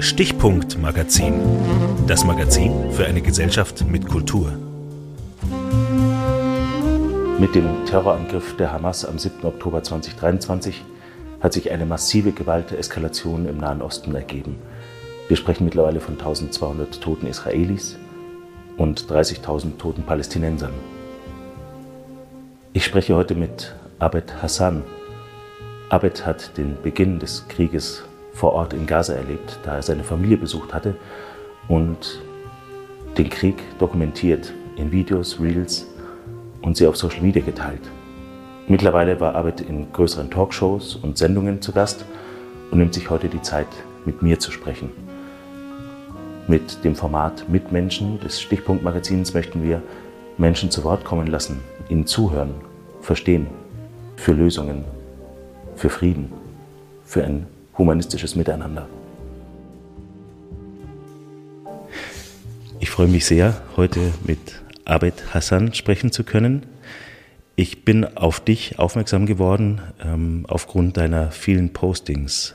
Stichpunkt Magazin. Das Magazin für eine Gesellschaft mit Kultur. Mit dem Terrorangriff der Hamas am 7. Oktober 2023 hat sich eine massive Gewalteskalation im Nahen Osten ergeben. Wir sprechen mittlerweile von 1200 toten Israelis und 30.000 toten Palästinensern. Ich spreche heute mit Abed Hassan. Abed hat den Beginn des Krieges vor Ort in Gaza erlebt, da er seine Familie besucht hatte und den Krieg dokumentiert in Videos, Reels und sie auf Social Media geteilt. Mittlerweile war Abed in größeren Talkshows und Sendungen zu Gast und nimmt sich heute die Zeit, mit mir zu sprechen. Mit dem Format Mitmenschen des Stichpunktmagazins möchten wir Menschen zu Wort kommen lassen, ihnen zuhören, verstehen, für Lösungen, für Frieden, für ein humanistisches Miteinander. Ich freue mich sehr, heute mit Abed Hassan sprechen zu können. Ich bin auf dich aufmerksam geworden ähm, aufgrund deiner vielen Postings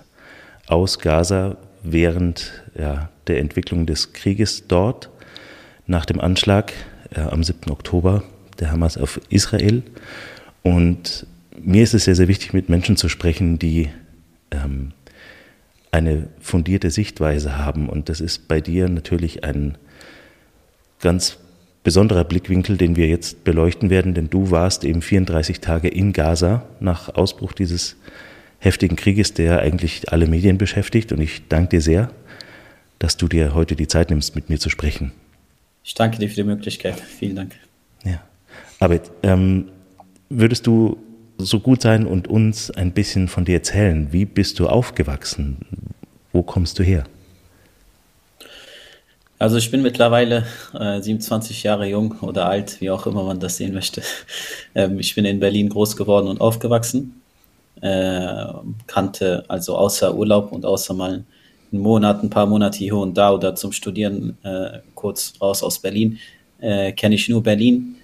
aus Gaza während ja, der Entwicklung des Krieges dort nach dem Anschlag äh, am 7. Oktober der Hamas auf Israel. Und mir ist es sehr, sehr wichtig, mit Menschen zu sprechen, die ähm, eine fundierte Sichtweise haben. Und das ist bei dir natürlich ein ganz besonderer Blickwinkel, den wir jetzt beleuchten werden, denn du warst eben 34 Tage in Gaza nach Ausbruch dieses heftigen Krieges, der eigentlich alle Medien beschäftigt. Und ich danke dir sehr, dass du dir heute die Zeit nimmst, mit mir zu sprechen. Ich danke dir für die Möglichkeit. Vielen Dank. Ja. Aber ähm, würdest du so gut sein und uns ein bisschen von dir erzählen? Wie bist du aufgewachsen? Wo kommst du her? Also ich bin mittlerweile äh, 27 Jahre jung oder alt, wie auch immer man das sehen möchte. Ähm, ich bin in Berlin groß geworden und aufgewachsen. Äh, kannte also außer Urlaub und außer mal einen Monat, ein paar Monate hier und da oder zum Studieren äh, kurz raus aus Berlin, äh, kenne ich nur Berlin.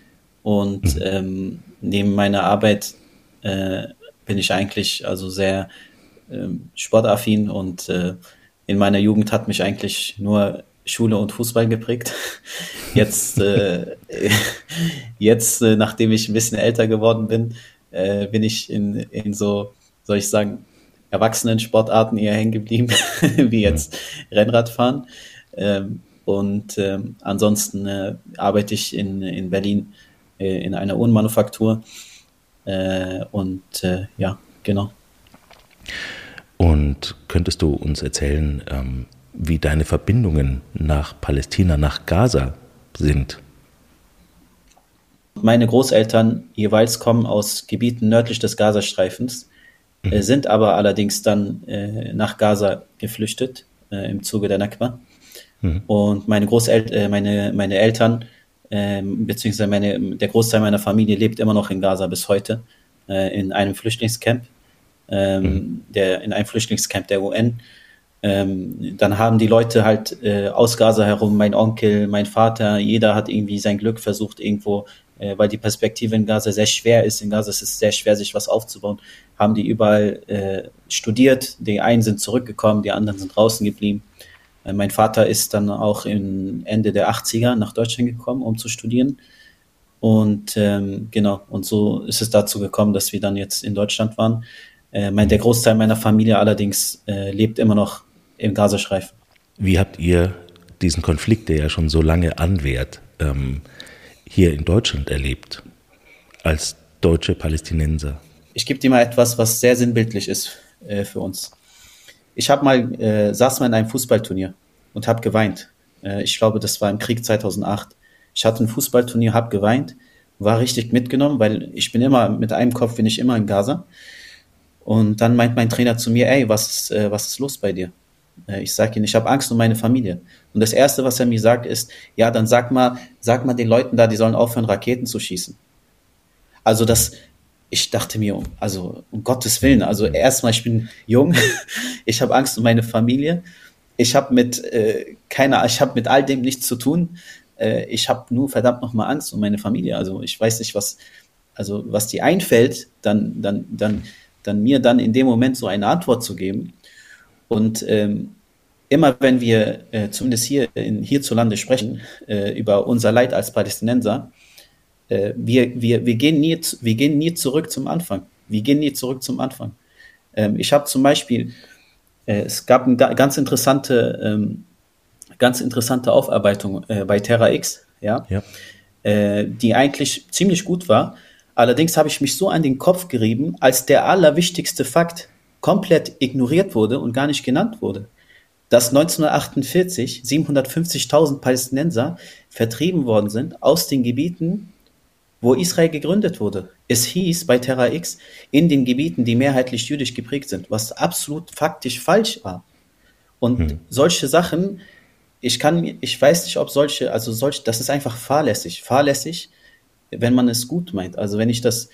Und mhm. ähm, neben meiner Arbeit äh, bin ich eigentlich also sehr ähm, sportaffin und äh, in meiner Jugend hat mich eigentlich nur Schule und Fußball geprägt. Jetzt, äh, jetzt äh, nachdem ich ein bisschen älter geworden bin, äh, bin ich in, in so, soll ich sagen, erwachsenen Sportarten eher hängen geblieben, wie jetzt Rennradfahren. Ähm, und ähm, ansonsten äh, arbeite ich in, in Berlin äh, in einer Uhrenmanufaktur. Äh, und äh, ja, genau. Und könntest du uns erzählen, ähm, wie deine Verbindungen nach Palästina, nach Gaza sind? Meine Großeltern jeweils kommen aus Gebieten nördlich des Gazastreifens, mhm. äh, sind aber allerdings dann äh, nach Gaza geflüchtet äh, im Zuge der Nakba. Mhm. Und meine Großeltern, äh, meine, meine Eltern, ähm, beziehungsweise meine, der Großteil meiner Familie lebt immer noch in Gaza bis heute, äh, in einem Flüchtlingscamp ähm, mhm. der, in einem Flüchtlingscamp der UN. Ähm, dann haben die Leute halt äh, aus Gaza herum, mein Onkel, mein Vater, jeder hat irgendwie sein Glück versucht irgendwo, äh, weil die Perspektive in Gaza sehr schwer ist. In Gaza ist es sehr schwer, sich was aufzubauen. Haben die überall äh, studiert. Die einen sind zurückgekommen, die anderen sind draußen geblieben. Äh, mein Vater ist dann auch im Ende der 80er nach Deutschland gekommen, um zu studieren. Und ähm, genau, und so ist es dazu gekommen, dass wir dann jetzt in Deutschland waren. Äh, mein, der Großteil meiner Familie allerdings äh, lebt immer noch im Gazastreifen. Wie habt ihr diesen Konflikt, der ja schon so lange anwährt, ähm, hier in Deutschland erlebt, als deutsche Palästinenser? Ich gebe dir mal etwas, was sehr sinnbildlich ist äh, für uns. Ich habe mal äh, saß mal in einem Fußballturnier und habe geweint. Äh, ich glaube, das war im Krieg 2008. Ich hatte ein Fußballturnier, habe geweint, war richtig mitgenommen, weil ich bin immer mit einem Kopf bin ich immer in Gaza. Und dann meint mein Trainer zu mir, ey, was ist, äh, was ist los bei dir? Äh, ich sage ihm, ich habe Angst um meine Familie. Und das Erste, was er mir sagt, ist, ja, dann sag mal, sag mal den Leuten da, die sollen aufhören, Raketen zu schießen. Also das, ich dachte mir, also um Gottes Willen, also erstmal, ich bin jung, ich habe Angst um meine Familie, ich habe mit äh, keiner, ich habe mit all dem nichts zu tun, äh, ich habe nur verdammt nochmal Angst um meine Familie. Also ich weiß nicht, was, also was die einfällt, dann, dann, dann dann mir dann in dem Moment so eine Antwort zu geben. Und ähm, immer wenn wir äh, zumindest hier in, hierzulande sprechen äh, über unser Leid als Palästinenser, äh, wir, wir, wir, gehen nie, wir gehen nie zurück zum Anfang. Wir gehen nie zurück zum Anfang. Ähm, ich habe zum Beispiel, äh, es gab eine ganz interessante, ähm, ganz interessante Aufarbeitung äh, bei Terra X, ja, ja. Äh, die eigentlich ziemlich gut war. Allerdings habe ich mich so an den Kopf gerieben, als der allerwichtigste Fakt komplett ignoriert wurde und gar nicht genannt wurde dass 1948 750.000 Palästinenser vertrieben worden sind aus den Gebieten, wo Israel gegründet wurde. Es hieß bei Terra X in den Gebieten, die mehrheitlich jüdisch geprägt sind, was absolut faktisch falsch war. Und hm. solche Sachen, ich kann, ich weiß nicht, ob solche, also solche, das ist einfach fahrlässig, fahrlässig, wenn man es gut meint. Also wenn ich das,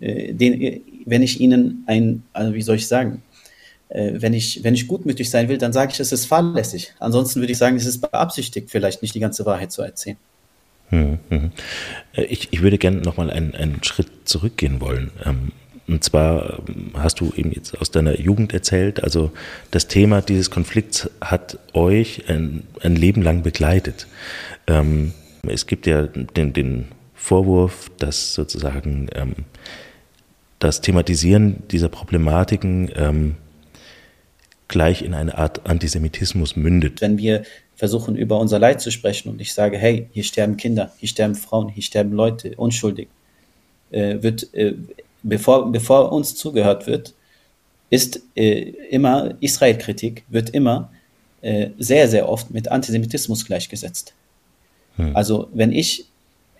äh, den, wenn ich ihnen ein, also wie soll ich sagen, äh, wenn, ich, wenn ich gutmütig sein will, dann sage ich, es ist fahrlässig. Ansonsten würde ich sagen, es ist beabsichtigt, vielleicht nicht die ganze Wahrheit zu erzählen. Hm, hm. Äh, ich, ich würde gerne nochmal einen, einen Schritt zurückgehen wollen. Ähm, und zwar ähm, hast du eben jetzt aus deiner Jugend erzählt, also das Thema dieses Konflikts hat euch ein, ein Leben lang begleitet. Ähm, es gibt ja den, den Vorwurf, dass sozusagen das Thematisieren dieser Problematiken gleich in eine Art Antisemitismus mündet. Wenn wir versuchen, über unser Leid zu sprechen und ich sage, hey, hier sterben Kinder, hier sterben Frauen, hier sterben Leute, unschuldig, äh, wird, äh, bevor, bevor uns zugehört wird, ist äh, immer Israel-Kritik, wird immer äh, sehr, sehr oft mit Antisemitismus gleichgesetzt. Hm. Also wenn ich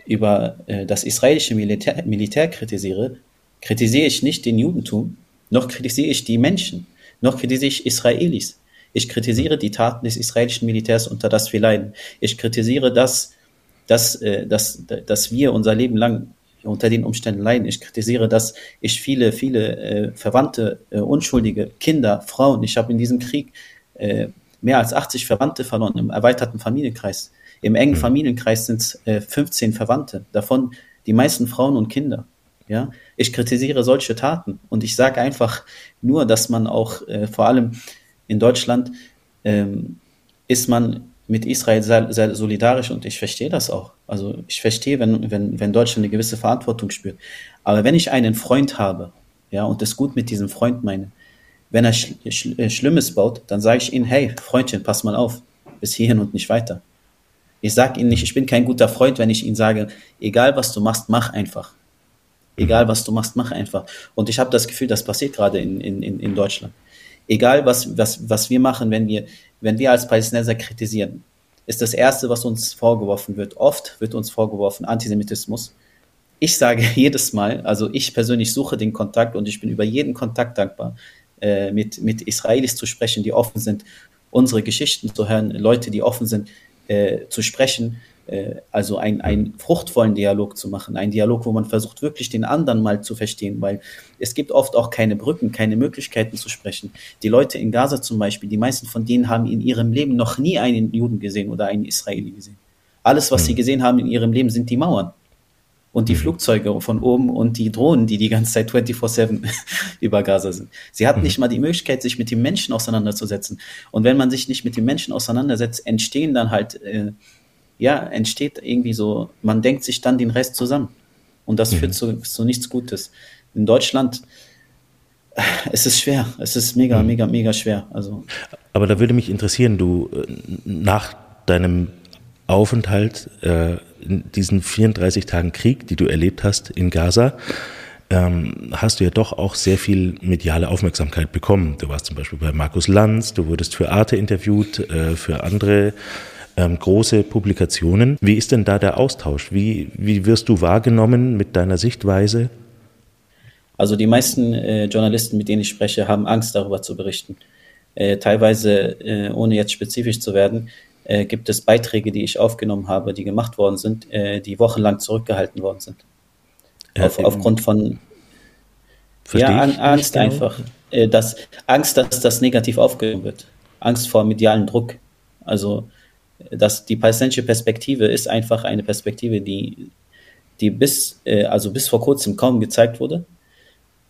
über äh, das israelische Militär, Militär kritisiere, kritisiere ich nicht den Judentum, noch kritisiere ich die Menschen noch kritisiere ich Israelis. Ich kritisiere die Taten des israelischen Militärs, unter das wir leiden. Ich kritisiere das, dass, äh, dass, dass wir unser Leben lang unter den Umständen leiden. Ich kritisiere, dass ich viele, viele äh, Verwandte, äh, unschuldige Kinder, Frauen, ich habe in diesem Krieg mehr als 80 Verwandte verloren im erweiterten Familienkreis. Im engen mhm. Familienkreis sind es äh, 15 Verwandte, davon die meisten Frauen und Kinder. Ja, ich kritisiere solche Taten und ich sage einfach nur, dass man auch äh, vor allem in Deutschland ähm, ist man mit Israel sehr, sehr, solidarisch und ich verstehe das auch. Also ich verstehe, wenn, wenn, wenn Deutschland eine gewisse Verantwortung spürt. Aber wenn ich einen Freund habe, ja, und es gut mit diesem Freund meine, wenn er Sch Sch äh, Schlimmes baut, dann sage ich ihm, hey, Freundchen, pass mal auf, bis hierhin und nicht weiter. Ich sage ihm nicht, ich bin kein guter Freund, wenn ich ihm sage, egal was du machst, mach einfach. Egal was du machst, mach einfach. Und ich habe das Gefühl, das passiert gerade in, in, in Deutschland. Egal was, was, was wir machen, wenn wir, wenn wir als Palästinenser kritisieren, ist das Erste, was uns vorgeworfen wird. Oft wird uns vorgeworfen Antisemitismus. Ich sage jedes Mal, also ich persönlich suche den Kontakt und ich bin über jeden Kontakt dankbar, äh, mit, mit Israelis zu sprechen, die offen sind, unsere Geschichten zu hören, Leute, die offen sind, äh, zu sprechen also ein, einen fruchtvollen Dialog zu machen, einen Dialog, wo man versucht, wirklich den anderen mal zu verstehen, weil es gibt oft auch keine Brücken, keine Möglichkeiten zu sprechen. Die Leute in Gaza zum Beispiel, die meisten von denen haben in ihrem Leben noch nie einen Juden gesehen oder einen Israeli gesehen. Alles, was mhm. sie gesehen haben in ihrem Leben, sind die Mauern und die mhm. Flugzeuge von oben und die Drohnen, die die ganze Zeit 24-7 über Gaza sind. Sie hatten mhm. nicht mal die Möglichkeit, sich mit den Menschen auseinanderzusetzen. Und wenn man sich nicht mit den Menschen auseinandersetzt, entstehen dann halt äh, ja, entsteht irgendwie so, man denkt sich dann den Rest zusammen. Und das mhm. führt zu, zu nichts Gutes. In Deutschland, es ist schwer. Es ist mega, mhm. mega, mega schwer. Also. Aber da würde mich interessieren, du äh, nach deinem Aufenthalt äh, in diesen 34 Tagen Krieg, die du erlebt hast in Gaza, ähm, hast du ja doch auch sehr viel mediale Aufmerksamkeit bekommen. Du warst zum Beispiel bei Markus Lanz, du wurdest für Arte interviewt, äh, für andere ähm, große Publikationen. Wie ist denn da der Austausch? Wie, wie wirst du wahrgenommen mit deiner Sichtweise? Also die meisten äh, Journalisten, mit denen ich spreche, haben Angst darüber zu berichten. Äh, teilweise, äh, ohne jetzt spezifisch zu werden, äh, gibt es Beiträge, die ich aufgenommen habe, die gemacht worden sind, äh, die wochenlang zurückgehalten worden sind. Auf, aufgrund von ja, Angst genau. einfach. Äh, dass, Angst, dass das negativ aufgenommen wird. Angst vor medialen Druck. Also dass die palästinensische Perspektive ist einfach eine Perspektive, die, die bis, äh, also bis vor kurzem kaum gezeigt wurde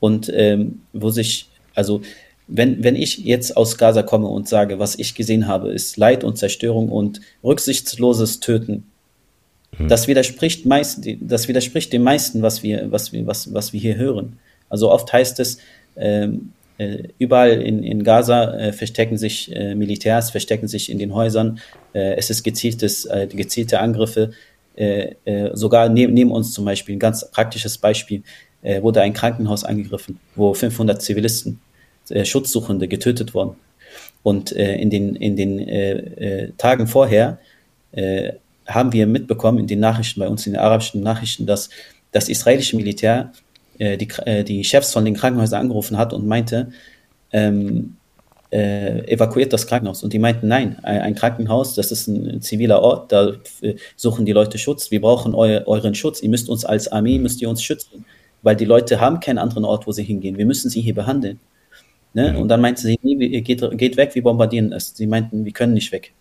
und ähm, wo sich, also wenn, wenn ich jetzt aus Gaza komme und sage, was ich gesehen habe, ist Leid und Zerstörung und rücksichtsloses Töten, hm. das widerspricht meist, das widerspricht dem meisten, was wir, was wir, was, was wir hier hören. Also oft heißt es, ähm, äh, überall in, in Gaza äh, verstecken sich äh, Militärs, verstecken sich in den Häusern. Äh, es ist gezieltes, äh, gezielte Angriffe. Äh, sogar neben, neben uns zum Beispiel, ein ganz praktisches Beispiel, wurde ein Krankenhaus angegriffen, wo 500 Zivilisten, Schutzsuchende getötet wurden. Und in den, in den Tagen vorher haben wir mitbekommen in den Nachrichten bei uns, in den arabischen Nachrichten, dass das israelische Militär äh, die, äh, die Chefs von den Krankenhäusern angerufen hat und meinte, ähm, äh, evakuiert das Krankenhaus. Und die meinten, nein, ein, Krankenhaus, das ist ein ziviler Ort, da äh, suchen die Leute Schutz. Wir brauchen eu euren Schutz. Ihr müsst uns als Armee, müsst ihr uns schützen. Weil die Leute haben keinen anderen Ort, wo sie hingehen. Wir müssen sie hier behandeln. Ne? Mhm. Und dann meinten sie, nee, geht, geht weg, wir bombardieren es. Sie meinten, wir können nicht weg.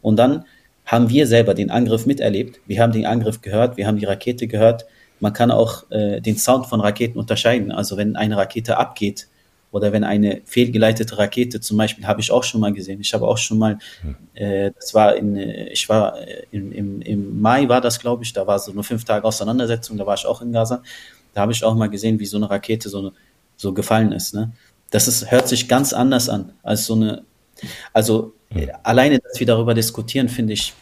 Und dann haben wir selber den Angriff miterlebt. Wir haben den Angriff gehört, wir haben die Rakete gehört, man kann auch äh, den Sound von Raketen unterscheiden. Also wenn eine Rakete abgeht oder wenn eine fehlgeleitete Rakete zum Beispiel, habe ich auch schon mal gesehen. Ich habe auch schon mal, hm. äh, das war in, äh, ich war äh, in, im, im Mai war das, glaube ich, da war so nur fünf Tage Auseinandersetzung, da war ich auch in Gaza. Da habe ich auch mal gesehen, wie so eine Rakete so, so gefallen ist. Ne? Das ist, hört sich ganz anders an als so eine, also mhm. alleine, dass wir darüber diskutieren, finde ich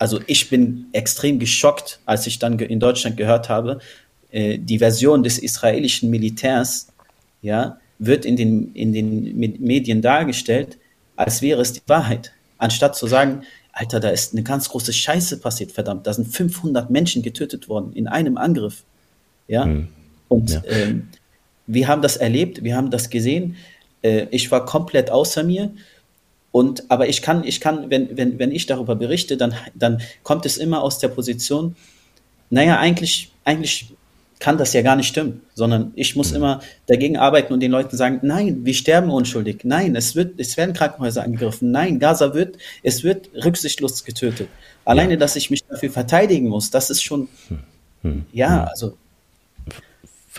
also ich bin extrem geschockt, als ich dann in Deutschland gehört habe, äh, die Version des israelischen Militärs, ja, wird in den, in den Medien dargestellt, als wäre es die Wahrheit. Anstatt zu sagen, Alter, da ist eine ganz große Scheiße passiert, verdammt, da sind 500 Menschen getötet worden in einem Angriff. Ja, hm. und ja. Ähm, wir haben das erlebt, wir haben das gesehen. Äh, ich war komplett außer mir und, aber ich kann, ich kann, wenn, wenn, wenn ich darüber berichte, dann, dann kommt es immer aus der Position, naja, eigentlich, eigentlich kann das ja gar nicht stimmen, sondern ich muss immer dagegen arbeiten und den Leuten sagen, nein, wir sterben unschuldig, nein, es wird, es werden Krankenhäuser angegriffen, nein, Gaza wird, es wird rücksichtslos getötet. Alleine, ja. dass ich mich dafür verteidigen muss, das ist schon, hm. Hm. ja, hm. also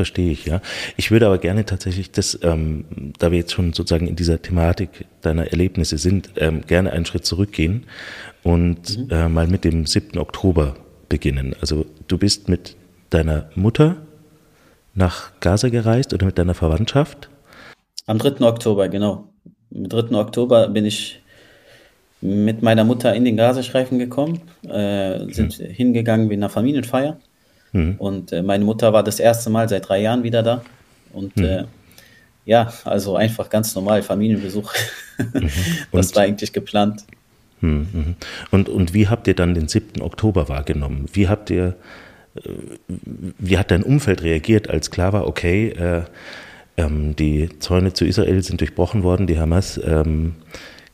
Verstehe ich, ja. Ich würde aber gerne tatsächlich das, ähm, da wir jetzt schon sozusagen in dieser Thematik deiner Erlebnisse sind, ähm, gerne einen Schritt zurückgehen und mhm. äh, mal mit dem 7. Oktober beginnen. Also du bist mit deiner Mutter nach Gaza gereist oder mit deiner Verwandtschaft? Am 3. Oktober, genau. Am 3. Oktober bin ich mit meiner Mutter in den Gazastreifen gekommen, äh, sind mhm. hingegangen wie einer Familienfeier Mhm. Und äh, meine Mutter war das erste Mal seit drei Jahren wieder da. Und mhm. äh, ja, also einfach ganz normal Familienbesuch. Mhm. das war eigentlich geplant. Mhm, mhm. Und, und wie habt ihr dann den 7. Oktober wahrgenommen? Wie habt ihr, äh, wie hat dein Umfeld reagiert, als klar war, okay, äh, ähm, die Zäune zu Israel sind durchbrochen worden, die Hamas ähm,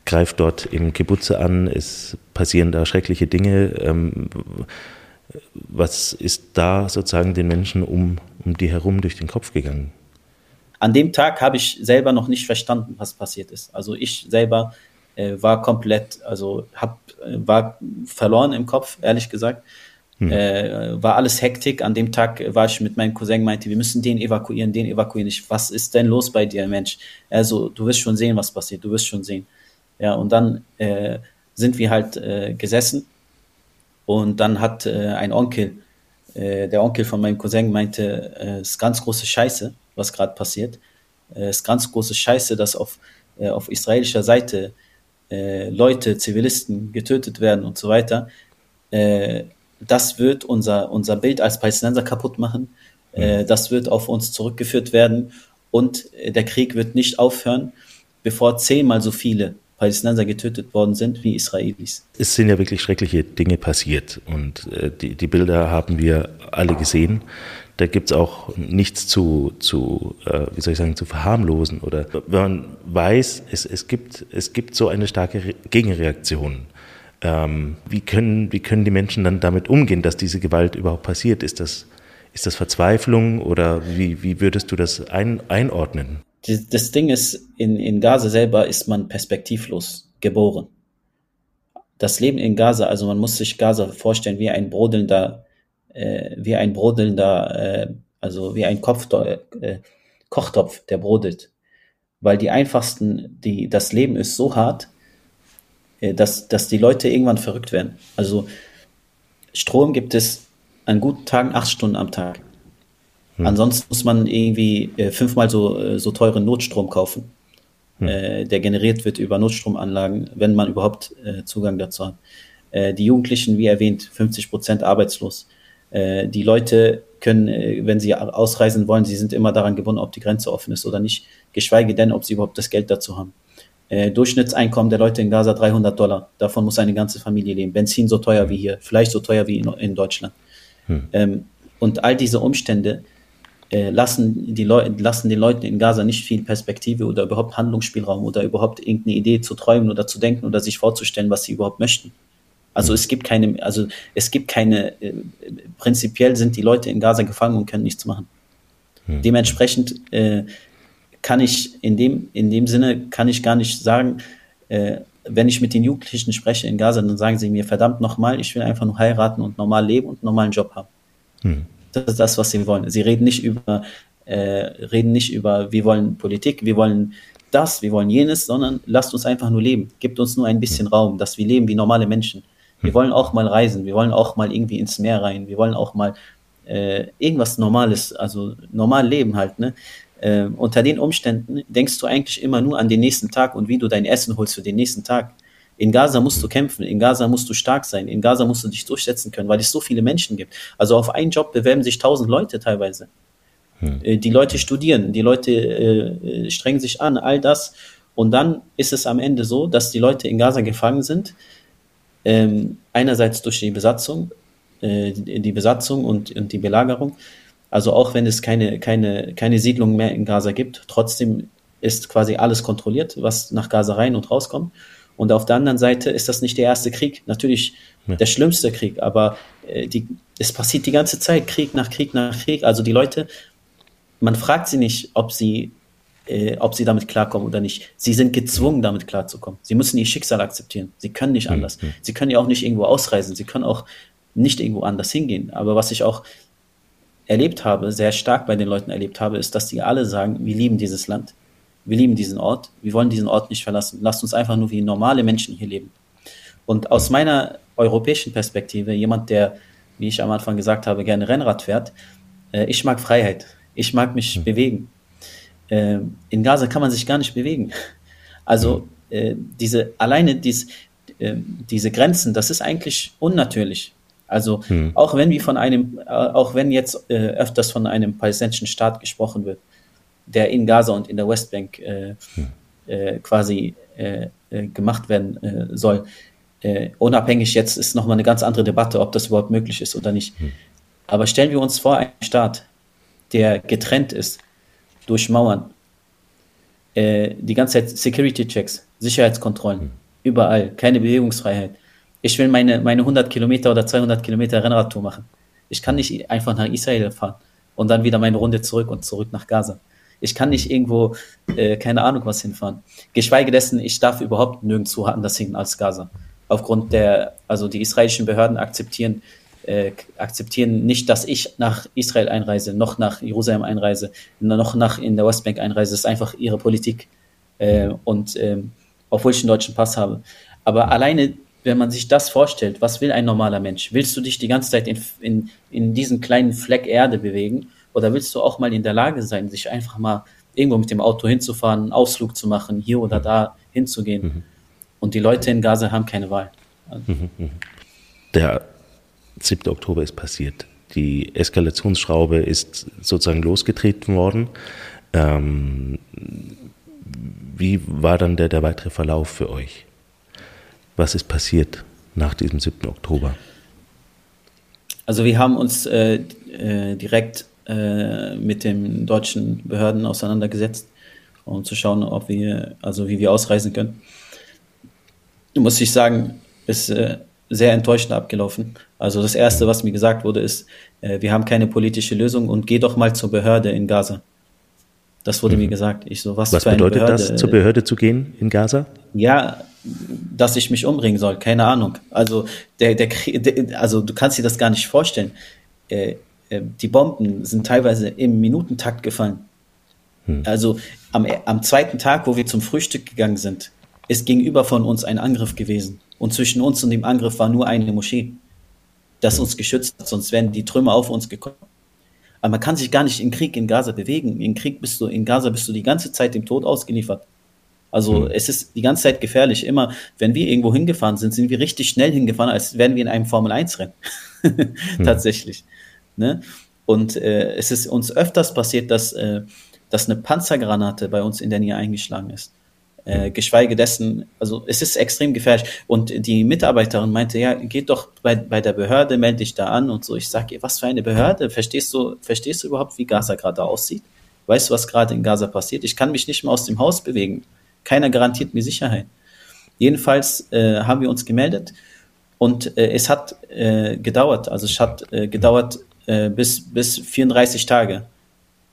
greift dort im Kibbutze an, es passieren da schreckliche Dinge. Ähm, was ist da sozusagen den Menschen um, um die herum durch den Kopf gegangen? An dem Tag habe ich selber noch nicht verstanden, was passiert ist. Also ich selber äh, war komplett, also hab, äh, war verloren im Kopf, ehrlich gesagt. Hm. Äh, war alles Hektik. An dem Tag war ich mit meinem Cousin, meinte, wir müssen den evakuieren, den evakuieren. Ich, was ist denn los bei dir, Mensch? Also, du wirst schon sehen, was passiert, du wirst schon sehen. Ja, und dann äh, sind wir halt äh, gesessen und dann hat äh, ein Onkel, äh, der Onkel von meinem Cousin meinte, äh, es ist ganz große Scheiße, was gerade passiert. Äh, es ist ganz große Scheiße, dass auf, äh, auf israelischer Seite äh, Leute, Zivilisten getötet werden und so weiter. Äh, das wird unser, unser Bild als Palästinenser kaputt machen. Äh, mhm. das wird auf uns zurückgeführt werden und äh, der Krieg wird nicht aufhören, bevor zehnmal so viele Palästinenser getötet worden sind wie Israelis. Es sind ja wirklich schreckliche Dinge passiert und äh, die, die Bilder haben wir alle gesehen. Da gibt es auch nichts zu, zu äh, wie soll ich sagen, zu verharmlosen oder wenn man weiß, es, es, gibt, es gibt so eine starke Re Gegenreaktion. Ähm, wie, können, wie können die Menschen dann damit umgehen, dass diese Gewalt überhaupt passiert? Ist das, ist das Verzweiflung oder wie, wie würdest du das ein, einordnen? Das Ding ist, in, in Gaza selber ist man perspektivlos geboren. Das Leben in Gaza, also man muss sich Gaza vorstellen wie ein brodelnder, äh, wie ein brodelnder, äh, also wie ein Kopf, äh, Kochtopf, der brodelt. weil die einfachsten, die, das Leben ist so hart, äh, dass, dass die Leute irgendwann verrückt werden. Also Strom gibt es an guten Tagen acht Stunden am Tag. Hm. Ansonsten muss man irgendwie äh, fünfmal so, äh, so teuren Notstrom kaufen, hm. äh, der generiert wird über Notstromanlagen, wenn man überhaupt äh, Zugang dazu hat. Äh, die Jugendlichen, wie erwähnt, 50 Prozent arbeitslos. Die Leute können, wenn sie ausreisen wollen, sie sind immer daran gebunden, ob die Grenze offen ist oder nicht, geschweige denn, ob sie überhaupt das Geld dazu haben. Durchschnittseinkommen der Leute in Gaza 300 Dollar. Davon muss eine ganze Familie leben. Benzin so teuer wie hier, vielleicht so teuer wie in, in Deutschland. Hm. Ähm, und all diese Umstände äh, lassen, die lassen den Leuten in Gaza nicht viel Perspektive oder überhaupt Handlungsspielraum oder überhaupt irgendeine Idee zu träumen oder zu denken oder sich vorzustellen, was sie überhaupt möchten. Also es gibt keine, also es gibt keine, äh, prinzipiell sind die Leute in Gaza gefangen und können nichts machen. Hm. Dementsprechend äh, kann ich in dem, in dem Sinne kann ich gar nicht sagen, äh, wenn ich mit den Jugendlichen spreche in Gaza, dann sagen sie mir, verdammt nochmal, ich will einfach nur heiraten und normal leben und einen normalen Job haben. Hm. Das ist das, was sie wollen. Sie reden nicht über, äh, reden nicht über, wir wollen Politik, wir wollen das, wir wollen jenes, sondern lasst uns einfach nur leben. Gibt uns nur ein bisschen Raum, dass wir leben wie normale Menschen. Wir wollen auch mal reisen, wir wollen auch mal irgendwie ins Meer rein, wir wollen auch mal äh, irgendwas Normales, also normal leben halt, ne? Äh, unter den Umständen denkst du eigentlich immer nur an den nächsten Tag und wie du dein Essen holst für den nächsten Tag. In Gaza musst du kämpfen, in Gaza musst du stark sein, in Gaza musst du dich durchsetzen können, weil es so viele Menschen gibt. Also auf einen Job bewerben sich tausend Leute teilweise. Hm. Äh, die Leute studieren, die Leute äh, äh, strengen sich an, all das. Und dann ist es am Ende so, dass die Leute in Gaza gefangen sind. Ähm, einerseits durch die Besatzung, äh, die, die Besatzung und, und die Belagerung. Also auch wenn es keine, keine, keine Siedlung mehr in Gaza gibt, trotzdem ist quasi alles kontrolliert, was nach Gaza rein und rauskommt. Und auf der anderen Seite ist das nicht der erste Krieg, natürlich ja. der schlimmste Krieg, aber äh, die, es passiert die ganze Zeit, Krieg nach Krieg nach Krieg. Also die Leute, man fragt sie nicht, ob sie, äh, ob sie damit klarkommen oder nicht. Sie sind gezwungen, damit klarzukommen. Sie müssen ihr Schicksal akzeptieren. Sie können nicht anders. Mhm. Sie können ja auch nicht irgendwo ausreisen. Sie können auch nicht irgendwo anders hingehen. Aber was ich auch erlebt habe, sehr stark bei den Leuten erlebt habe, ist, dass die alle sagen, wir lieben dieses Land wir lieben diesen Ort, wir wollen diesen Ort nicht verlassen. Lasst uns einfach nur wie normale Menschen hier leben. Und aus meiner europäischen Perspektive, jemand, der, wie ich am Anfang gesagt habe, gerne Rennrad fährt, äh, ich mag Freiheit. Ich mag mich mhm. bewegen. Äh, in Gaza kann man sich gar nicht bewegen. Also äh, diese alleine dies, äh, diese Grenzen, das ist eigentlich unnatürlich. Also mhm. auch wenn wir von einem, äh, auch wenn jetzt äh, öfters von einem palästinensischen Staat gesprochen wird, der in Gaza und in der Westbank äh, hm. äh, quasi äh, äh gemacht werden äh, soll. Äh, unabhängig jetzt ist nochmal eine ganz andere Debatte, ob das überhaupt möglich ist oder nicht. Hm. Aber stellen wir uns vor, einen Staat, der getrennt ist durch Mauern, die ganze Zeit Security-Checks, Sicherheitskontrollen, hm. überall, keine Bewegungsfreiheit. Ich will meine, meine 100 Kilometer oder 200 Kilometer Rennradtour machen. Ich kann nicht einfach nach Israel fahren und dann wieder meine Runde zurück und zurück nach Gaza. Ich kann nicht irgendwo, äh, keine Ahnung, was hinfahren. Geschweige dessen, ich darf überhaupt nirgendwo anders hin als Gaza. Aufgrund der, also die israelischen Behörden akzeptieren, äh, akzeptieren nicht, dass ich nach Israel einreise, noch nach Jerusalem einreise, noch nach in der Westbank einreise. Das ist einfach ihre Politik. Äh, und äh, obwohl ich einen deutschen Pass habe. Aber alleine, wenn man sich das vorstellt, was will ein normaler Mensch? Willst du dich die ganze Zeit in, in, in diesen kleinen Fleck Erde bewegen? Oder willst du auch mal in der Lage sein, sich einfach mal irgendwo mit dem Auto hinzufahren, einen Ausflug zu machen, hier oder da hinzugehen? Mhm. Und die Leute in Gaza haben keine Wahl. Mhm, mhm. Der 7. Oktober ist passiert. Die Eskalationsschraube ist sozusagen losgetreten worden. Ähm, wie war dann der, der weitere Verlauf für euch? Was ist passiert nach diesem 7. Oktober? Also wir haben uns äh, äh, direkt äh, mit den deutschen Behörden auseinandergesetzt, um zu schauen, ob wir, also wie wir ausreisen können. Muss ich sagen, ist äh, sehr enttäuschend abgelaufen. Also das erste, was mir gesagt wurde, ist, äh, wir haben keine politische Lösung und geh doch mal zur Behörde in Gaza. Das wurde mhm. mir gesagt. Ich so, was, was bedeutet Behörde? das, zur Behörde zu gehen in Gaza? Ja, dass ich mich umbringen soll. Keine Ahnung. Also der, der, der also du kannst dir das gar nicht vorstellen. Äh, äh, die Bomben sind teilweise im Minutentakt gefallen. Hm. Also am, am zweiten Tag, wo wir zum Frühstück gegangen sind, ist gegenüber von uns ein Angriff gewesen. Und zwischen uns und dem Angriff war nur eine Moschee, das uns geschützt hat, sonst wären die Trümmer auf uns gekommen. Aber man kann sich gar nicht im Krieg in Gaza bewegen. Im Krieg bist du, in Gaza bist du die ganze Zeit dem Tod ausgeliefert. Also mhm. es ist die ganze Zeit gefährlich. Immer, wenn wir irgendwo hingefahren sind, sind wir richtig schnell hingefahren, als wären wir in einem Formel-1-Rennen. mhm. Ne? Und äh, es ist uns öfters passiert, dass, äh, dass eine Panzergranate bei uns in der Nähe eingeschlagen ist. Äh, geschweige dessen, also es ist extrem gefährlich. Und die Mitarbeiterin meinte, ja, geht doch bei, bei der Behörde, melde dich da an und so. Ich sage, was für eine Behörde? Verstehst du, verstehst du überhaupt, wie Gaza gerade aussieht? Weißt du, was gerade in Gaza passiert? Ich kann mich nicht mehr aus dem Haus bewegen. Keiner garantiert mir Sicherheit. Jedenfalls äh, haben wir uns gemeldet und äh, es hat äh, gedauert, also es hat äh, gedauert äh, bis, bis 34 Tage.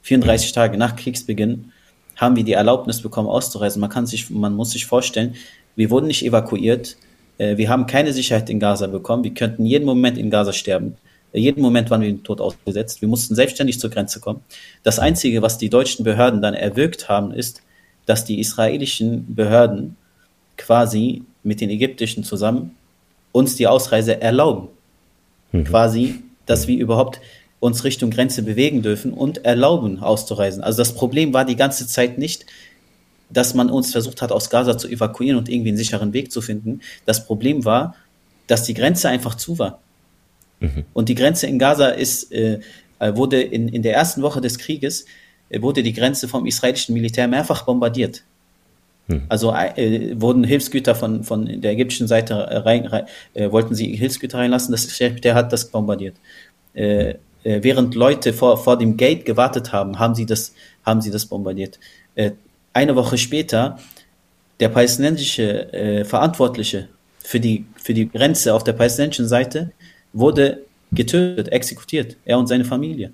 34 Tage nach Kriegsbeginn haben wir die Erlaubnis bekommen, auszureisen. Man kann sich, man muss sich vorstellen, wir wurden nicht evakuiert. Äh, wir haben keine Sicherheit in Gaza bekommen. Wir könnten jeden Moment in Gaza sterben. Jeden Moment waren wir dem Tod ausgesetzt. Wir mussten selbstständig zur Grenze kommen. Das Einzige, was die deutschen Behörden dann erwirkt haben, ist, dass die israelischen Behörden quasi mit den ägyptischen zusammen uns die Ausreise erlauben. Mhm. Quasi, dass wir überhaupt uns Richtung Grenze bewegen dürfen und erlauben auszureisen. Also das Problem war die ganze Zeit nicht, dass man uns versucht hat, aus Gaza zu evakuieren und irgendwie einen sicheren Weg zu finden. Das Problem war, dass die Grenze einfach zu war. Mhm. Und die Grenze in Gaza ist, äh, wurde in, in der ersten Woche des Krieges wurde die Grenze vom israelischen Militär mehrfach bombardiert. Hm. Also äh, wurden Hilfsgüter von, von der ägyptischen Seite rein, rein äh, wollten sie Hilfsgüter reinlassen, das der hat das bombardiert. Äh, äh, während Leute vor, vor dem Gate gewartet haben, haben sie das, haben sie das bombardiert. Äh, eine Woche später, der palästinensische äh, Verantwortliche für die, für die Grenze auf der palästinensischen Seite wurde getötet, exekutiert, er und seine Familie.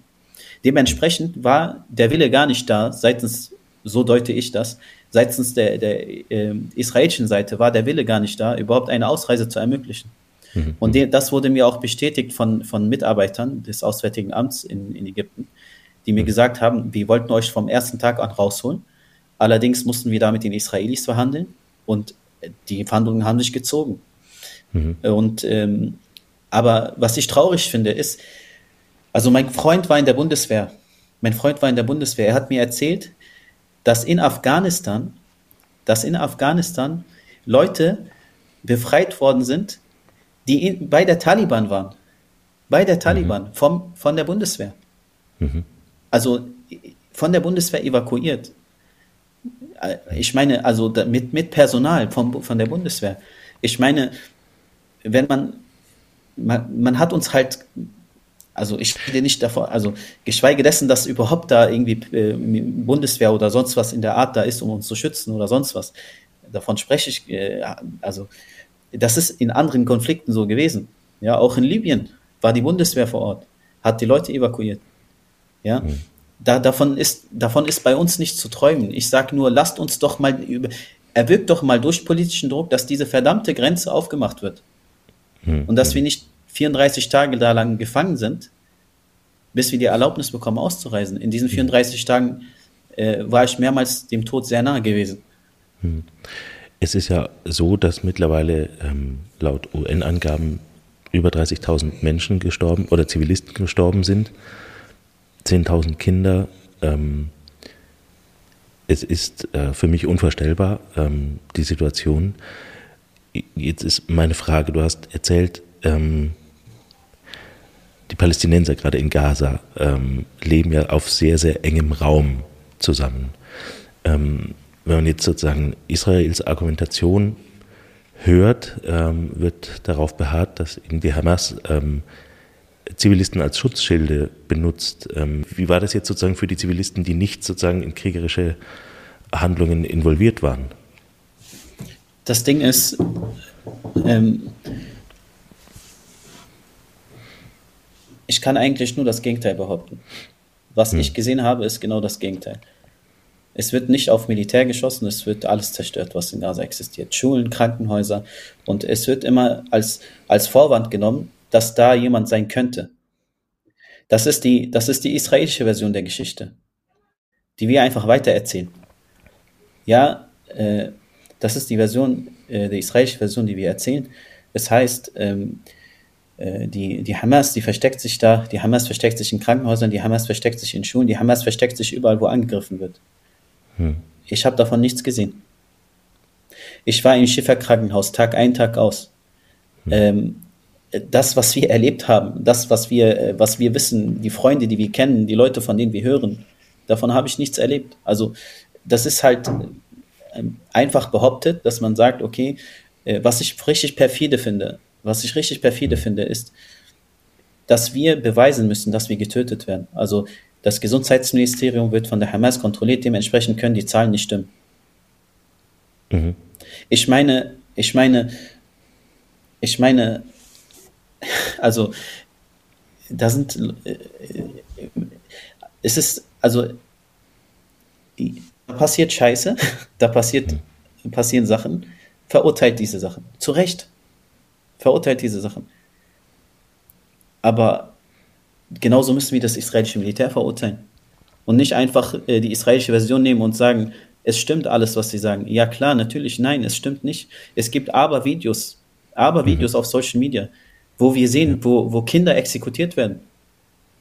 Dementsprechend war der Wille gar nicht da, seitens, so deute ich das, seitens der, der äh, israelischen Seite war der Wille gar nicht da, überhaupt eine Ausreise zu ermöglichen. Mhm. Und de, das wurde mir auch bestätigt von, von Mitarbeitern des Auswärtigen Amts in, in Ägypten, die mir mhm. gesagt haben, wir wollten euch vom ersten Tag an rausholen. Allerdings mussten wir da mit den Israelis verhandeln und die Verhandlungen haben sich gezogen. Mhm. Und ähm, aber was ich traurig finde, ist, also mein Freund war in der Bundeswehr. Mein Freund war in der Bundeswehr. Er hat mir erzählt, dass in Afghanistan, dass in Afghanistan Leute befreit worden sind, die in, bei der Taliban waren. Bei der Taliban, mhm. vom, von der Bundeswehr. Mhm. Also von der Bundeswehr evakuiert. Ich meine, also mit, mit Personal vom, von der Bundeswehr. Ich meine, wenn man, man, man hat uns halt also ich rede nicht davon, also geschweige dessen, dass überhaupt da irgendwie äh, Bundeswehr oder sonst was in der Art da ist, um uns zu schützen oder sonst was. Davon spreche ich, äh, also das ist in anderen Konflikten so gewesen. Ja, auch in Libyen war die Bundeswehr vor Ort, hat die Leute evakuiert. Ja, mhm. da, davon, ist, davon ist bei uns nicht zu träumen. Ich sage nur, lasst uns doch mal über, erwirkt doch mal durch politischen Druck, dass diese verdammte Grenze aufgemacht wird. Mhm. Und dass wir nicht 34 Tage da lang gefangen sind, bis wir die Erlaubnis bekommen, auszureisen. In diesen 34 Tagen äh, war ich mehrmals dem Tod sehr nahe gewesen. Hm. Es ist ja so, dass mittlerweile ähm, laut UN-Angaben über 30.000 Menschen gestorben oder Zivilisten gestorben sind, 10.000 Kinder. Ähm, es ist äh, für mich unvorstellbar, ähm, die Situation. Jetzt ist meine Frage, du hast erzählt, ähm, die Palästinenser gerade in Gaza ähm, leben ja auf sehr, sehr engem Raum zusammen. Ähm, wenn man jetzt sozusagen Israels Argumentation hört, ähm, wird darauf beharrt, dass irgendwie Hamas ähm, Zivilisten als Schutzschilde benutzt. Ähm, wie war das jetzt sozusagen für die Zivilisten, die nicht sozusagen in kriegerische Handlungen involviert waren? Das Ding ist, ähm, ich kann eigentlich nur das Gegenteil behaupten. Was hm. ich gesehen habe, ist genau das Gegenteil. Es wird nicht auf Militär geschossen, es wird alles zerstört, was in Gaza existiert. Schulen, Krankenhäuser. Und es wird immer als, als Vorwand genommen, dass da jemand sein könnte. Das ist die, das ist die israelische Version der Geschichte, die wir einfach weitererzählen. ja, äh, das ist die Version, äh, die israelische Version, die wir erzählen. Es heißt, ähm, äh, die, die Hamas, die versteckt sich da, die Hamas versteckt sich in Krankenhäusern, die Hamas versteckt sich in Schulen, die Hamas versteckt sich überall, wo angegriffen wird. Hm. Ich habe davon nichts gesehen. Ich war im Schifferkrankenhaus Tag ein, Tag aus. Hm. Ähm, das, was wir erlebt haben, das, was wir, äh, was wir wissen, die Freunde, die wir kennen, die Leute, von denen wir hören, davon habe ich nichts erlebt. Also das ist halt ähm, einfach behauptet, dass man sagt, okay, äh, was ich richtig perfide finde, was ich richtig perfide finde, ist, dass wir beweisen müssen, dass wir getötet werden. Also das Gesundheitsministerium wird von der Hamas kontrolliert, dementsprechend können die Zahlen nicht stimmen. Mhm. Ich meine, ich meine, ich meine, also da sind, äh, es ist, also da passiert Scheiße, da passiert, passieren Sachen, verurteilt diese Sachen. Zu Recht. Verurteilt diese Sachen. Aber genauso müssen wir das israelische Militär verurteilen. Und nicht einfach äh, die israelische Version nehmen und sagen, es stimmt alles, was sie sagen. Ja klar, natürlich, nein, es stimmt nicht. Es gibt aber Videos, aber Videos mhm. auf Social Media, wo wir sehen, wo, wo Kinder exekutiert werden.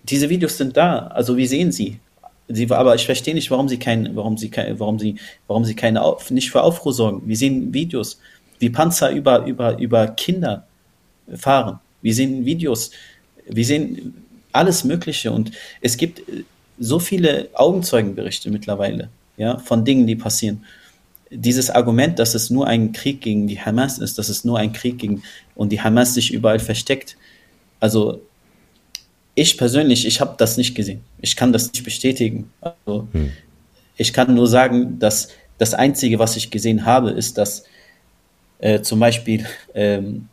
Diese Videos sind da, also wir sehen sie. sie aber ich verstehe nicht, warum sie kein, warum sie kein, warum sie, warum sie keine Auf, nicht für Aufruhr sorgen. Wir sehen Videos, wie Panzer über, über, über Kinder fahren. Wir sehen Videos, wir sehen alles Mögliche und es gibt so viele Augenzeugenberichte mittlerweile, ja, von Dingen, die passieren. Dieses Argument, dass es nur ein Krieg gegen die Hamas ist, dass es nur ein Krieg gegen und die Hamas sich überall versteckt. Also ich persönlich, ich habe das nicht gesehen. Ich kann das nicht bestätigen. Also, hm. Ich kann nur sagen, dass das Einzige, was ich gesehen habe, ist, dass äh, zum Beispiel ähm,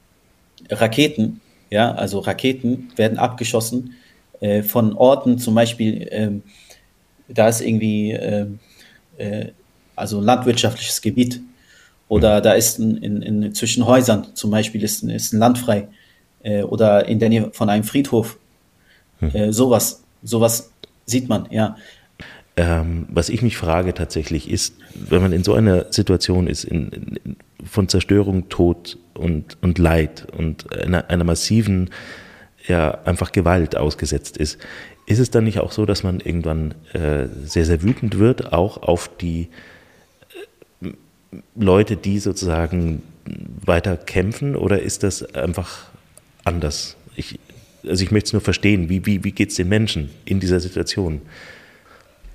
Raketen, ja, also Raketen werden abgeschossen äh, von Orten, zum Beispiel, ähm, da ist irgendwie, ähm, äh, also landwirtschaftliches Gebiet oder da ist ein, in, in, zwischen Häusern zum Beispiel ist, ist ein Land frei äh, oder in der Nähe von einem Friedhof. Hm. Äh, sowas, sowas sieht man, ja. Ähm, was ich mich frage tatsächlich ist, wenn man in so einer Situation ist, in, in, von Zerstörung, Tod und, und Leid und einer, einer massiven, ja, einfach Gewalt ausgesetzt ist, ist es dann nicht auch so, dass man irgendwann äh, sehr, sehr wütend wird, auch auf die äh, Leute, die sozusagen weiter kämpfen, oder ist das einfach anders? Ich, also ich möchte es nur verstehen, wie, wie, wie geht es den Menschen in dieser Situation?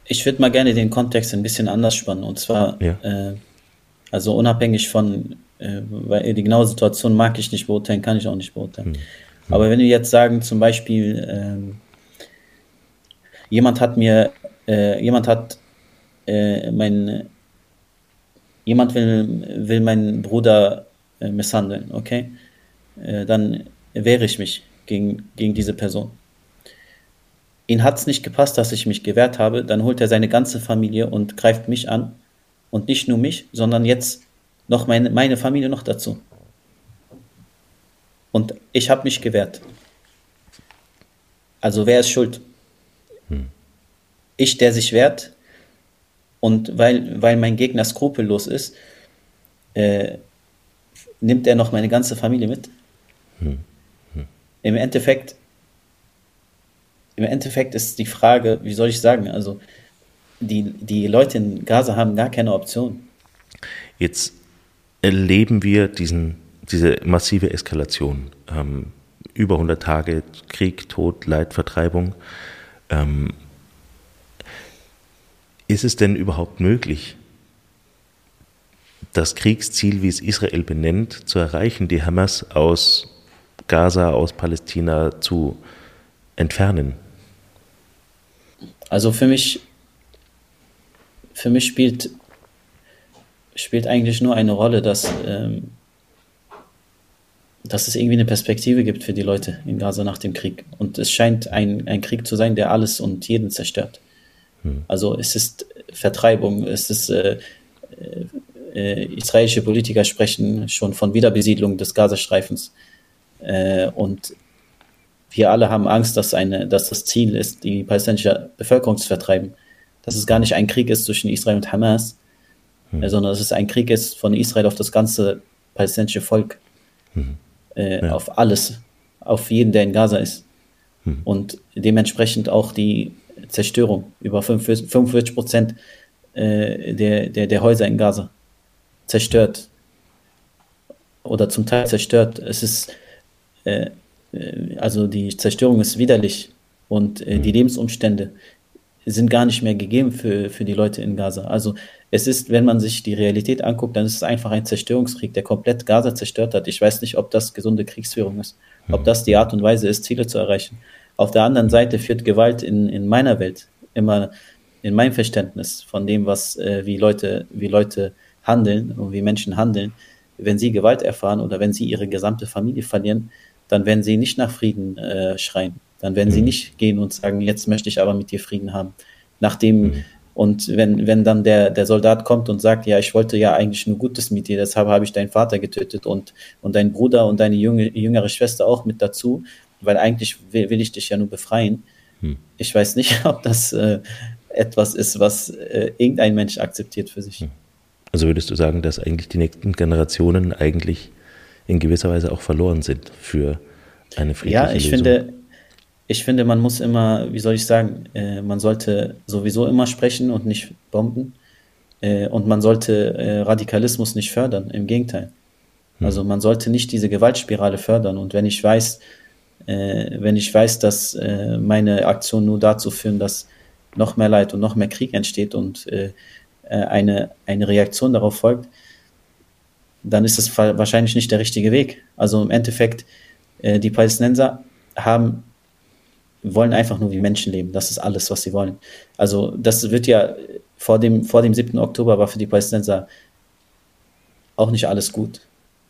Ich würde mal gerne den Kontext ein bisschen anders spannen. Und zwar, ja. äh, also unabhängig von, äh, weil die genaue Situation mag ich nicht beurteilen, kann ich auch nicht beurteilen. Hm. Hm. Aber wenn wir jetzt sagen, zum Beispiel, äh, jemand hat mir, äh, jemand hat äh, mein, jemand will, will meinen Bruder äh, misshandeln, okay? dann wehre ich mich gegen, gegen diese Person ihn hat es nicht gepasst, dass ich mich gewehrt habe, dann holt er seine ganze Familie und greift mich an. Und nicht nur mich, sondern jetzt noch meine, meine Familie noch dazu. Und ich habe mich gewehrt. Also wer ist schuld? Hm. Ich, der sich wehrt. Und weil, weil mein Gegner skrupellos ist, äh, nimmt er noch meine ganze Familie mit. Hm. Hm. Im Endeffekt im Endeffekt ist die Frage, wie soll ich sagen, also die, die Leute in Gaza haben gar keine Option. Jetzt erleben wir diesen, diese massive Eskalation. Ähm, über 100 Tage Krieg, Tod, Leid, Vertreibung. Ähm, ist es denn überhaupt möglich, das Kriegsziel, wie es Israel benennt, zu erreichen, die Hamas aus Gaza, aus Palästina zu entfernen? Also für mich, für mich spielt, spielt eigentlich nur eine Rolle, dass, ähm, dass es irgendwie eine Perspektive gibt für die Leute in Gaza nach dem Krieg. Und es scheint ein, ein Krieg zu sein, der alles und jeden zerstört. Hm. Also es ist Vertreibung, es ist äh, äh, israelische Politiker sprechen schon von Wiederbesiedlung des Gazastreifens. Äh, und wir alle haben Angst, dass, eine, dass das Ziel ist, die palästinensische Bevölkerung zu vertreiben. Dass es gar nicht ein Krieg ist zwischen Israel und Hamas, mhm. sondern dass es ein Krieg ist von Israel auf das ganze palästinensische Volk, mhm. äh, ja. auf alles, auf jeden, der in Gaza ist. Mhm. Und dementsprechend auch die Zerstörung über 45 Prozent äh, der, der, der Häuser in Gaza zerstört oder zum Teil zerstört. Es ist äh also die Zerstörung ist widerlich und äh, die mhm. Lebensumstände sind gar nicht mehr gegeben für, für die Leute in Gaza. Also es ist, wenn man sich die Realität anguckt, dann ist es einfach ein Zerstörungskrieg, der komplett Gaza zerstört hat. Ich weiß nicht, ob das gesunde Kriegsführung ist, ob das die Art und Weise ist, Ziele zu erreichen. Auf der anderen Seite führt Gewalt in, in meiner Welt immer in meinem Verständnis von dem, was äh, wie Leute wie Leute handeln und wie Menschen handeln, wenn sie Gewalt erfahren oder wenn sie ihre gesamte Familie verlieren, dann werden sie nicht nach Frieden äh, schreien, dann werden mhm. sie nicht gehen und sagen, jetzt möchte ich aber mit dir Frieden haben. Nachdem, mhm. und wenn, wenn dann der, der Soldat kommt und sagt, ja, ich wollte ja eigentlich nur Gutes mit dir, deshalb habe ich deinen Vater getötet und, und deinen Bruder und deine junge, jüngere Schwester auch mit dazu, weil eigentlich will, will ich dich ja nur befreien. Mhm. Ich weiß nicht, ob das äh, etwas ist, was äh, irgendein Mensch akzeptiert für sich. Hm. Also würdest du sagen, dass eigentlich die nächsten Generationen eigentlich in gewisser Weise auch verloren sind für eine friedliche Ja, ich Lösung? finde, ich finde, man muss immer, wie soll ich sagen, äh, man sollte sowieso immer sprechen und nicht bomben. Äh, und man sollte äh, Radikalismus nicht fördern, im Gegenteil. Hm. Also man sollte nicht diese Gewaltspirale fördern. Und wenn ich weiß, äh, wenn ich weiß, dass äh, meine Aktionen nur dazu führen, dass noch mehr Leid und noch mehr Krieg entsteht und äh, eine, eine Reaktion darauf folgt, dann ist es wahrscheinlich nicht der richtige Weg. Also im Endeffekt, die Palästinenser haben wollen einfach nur wie Menschen leben. Das ist alles, was sie wollen. Also das wird ja vor dem, vor dem 7. Oktober war für die Palästinenser auch nicht alles gut.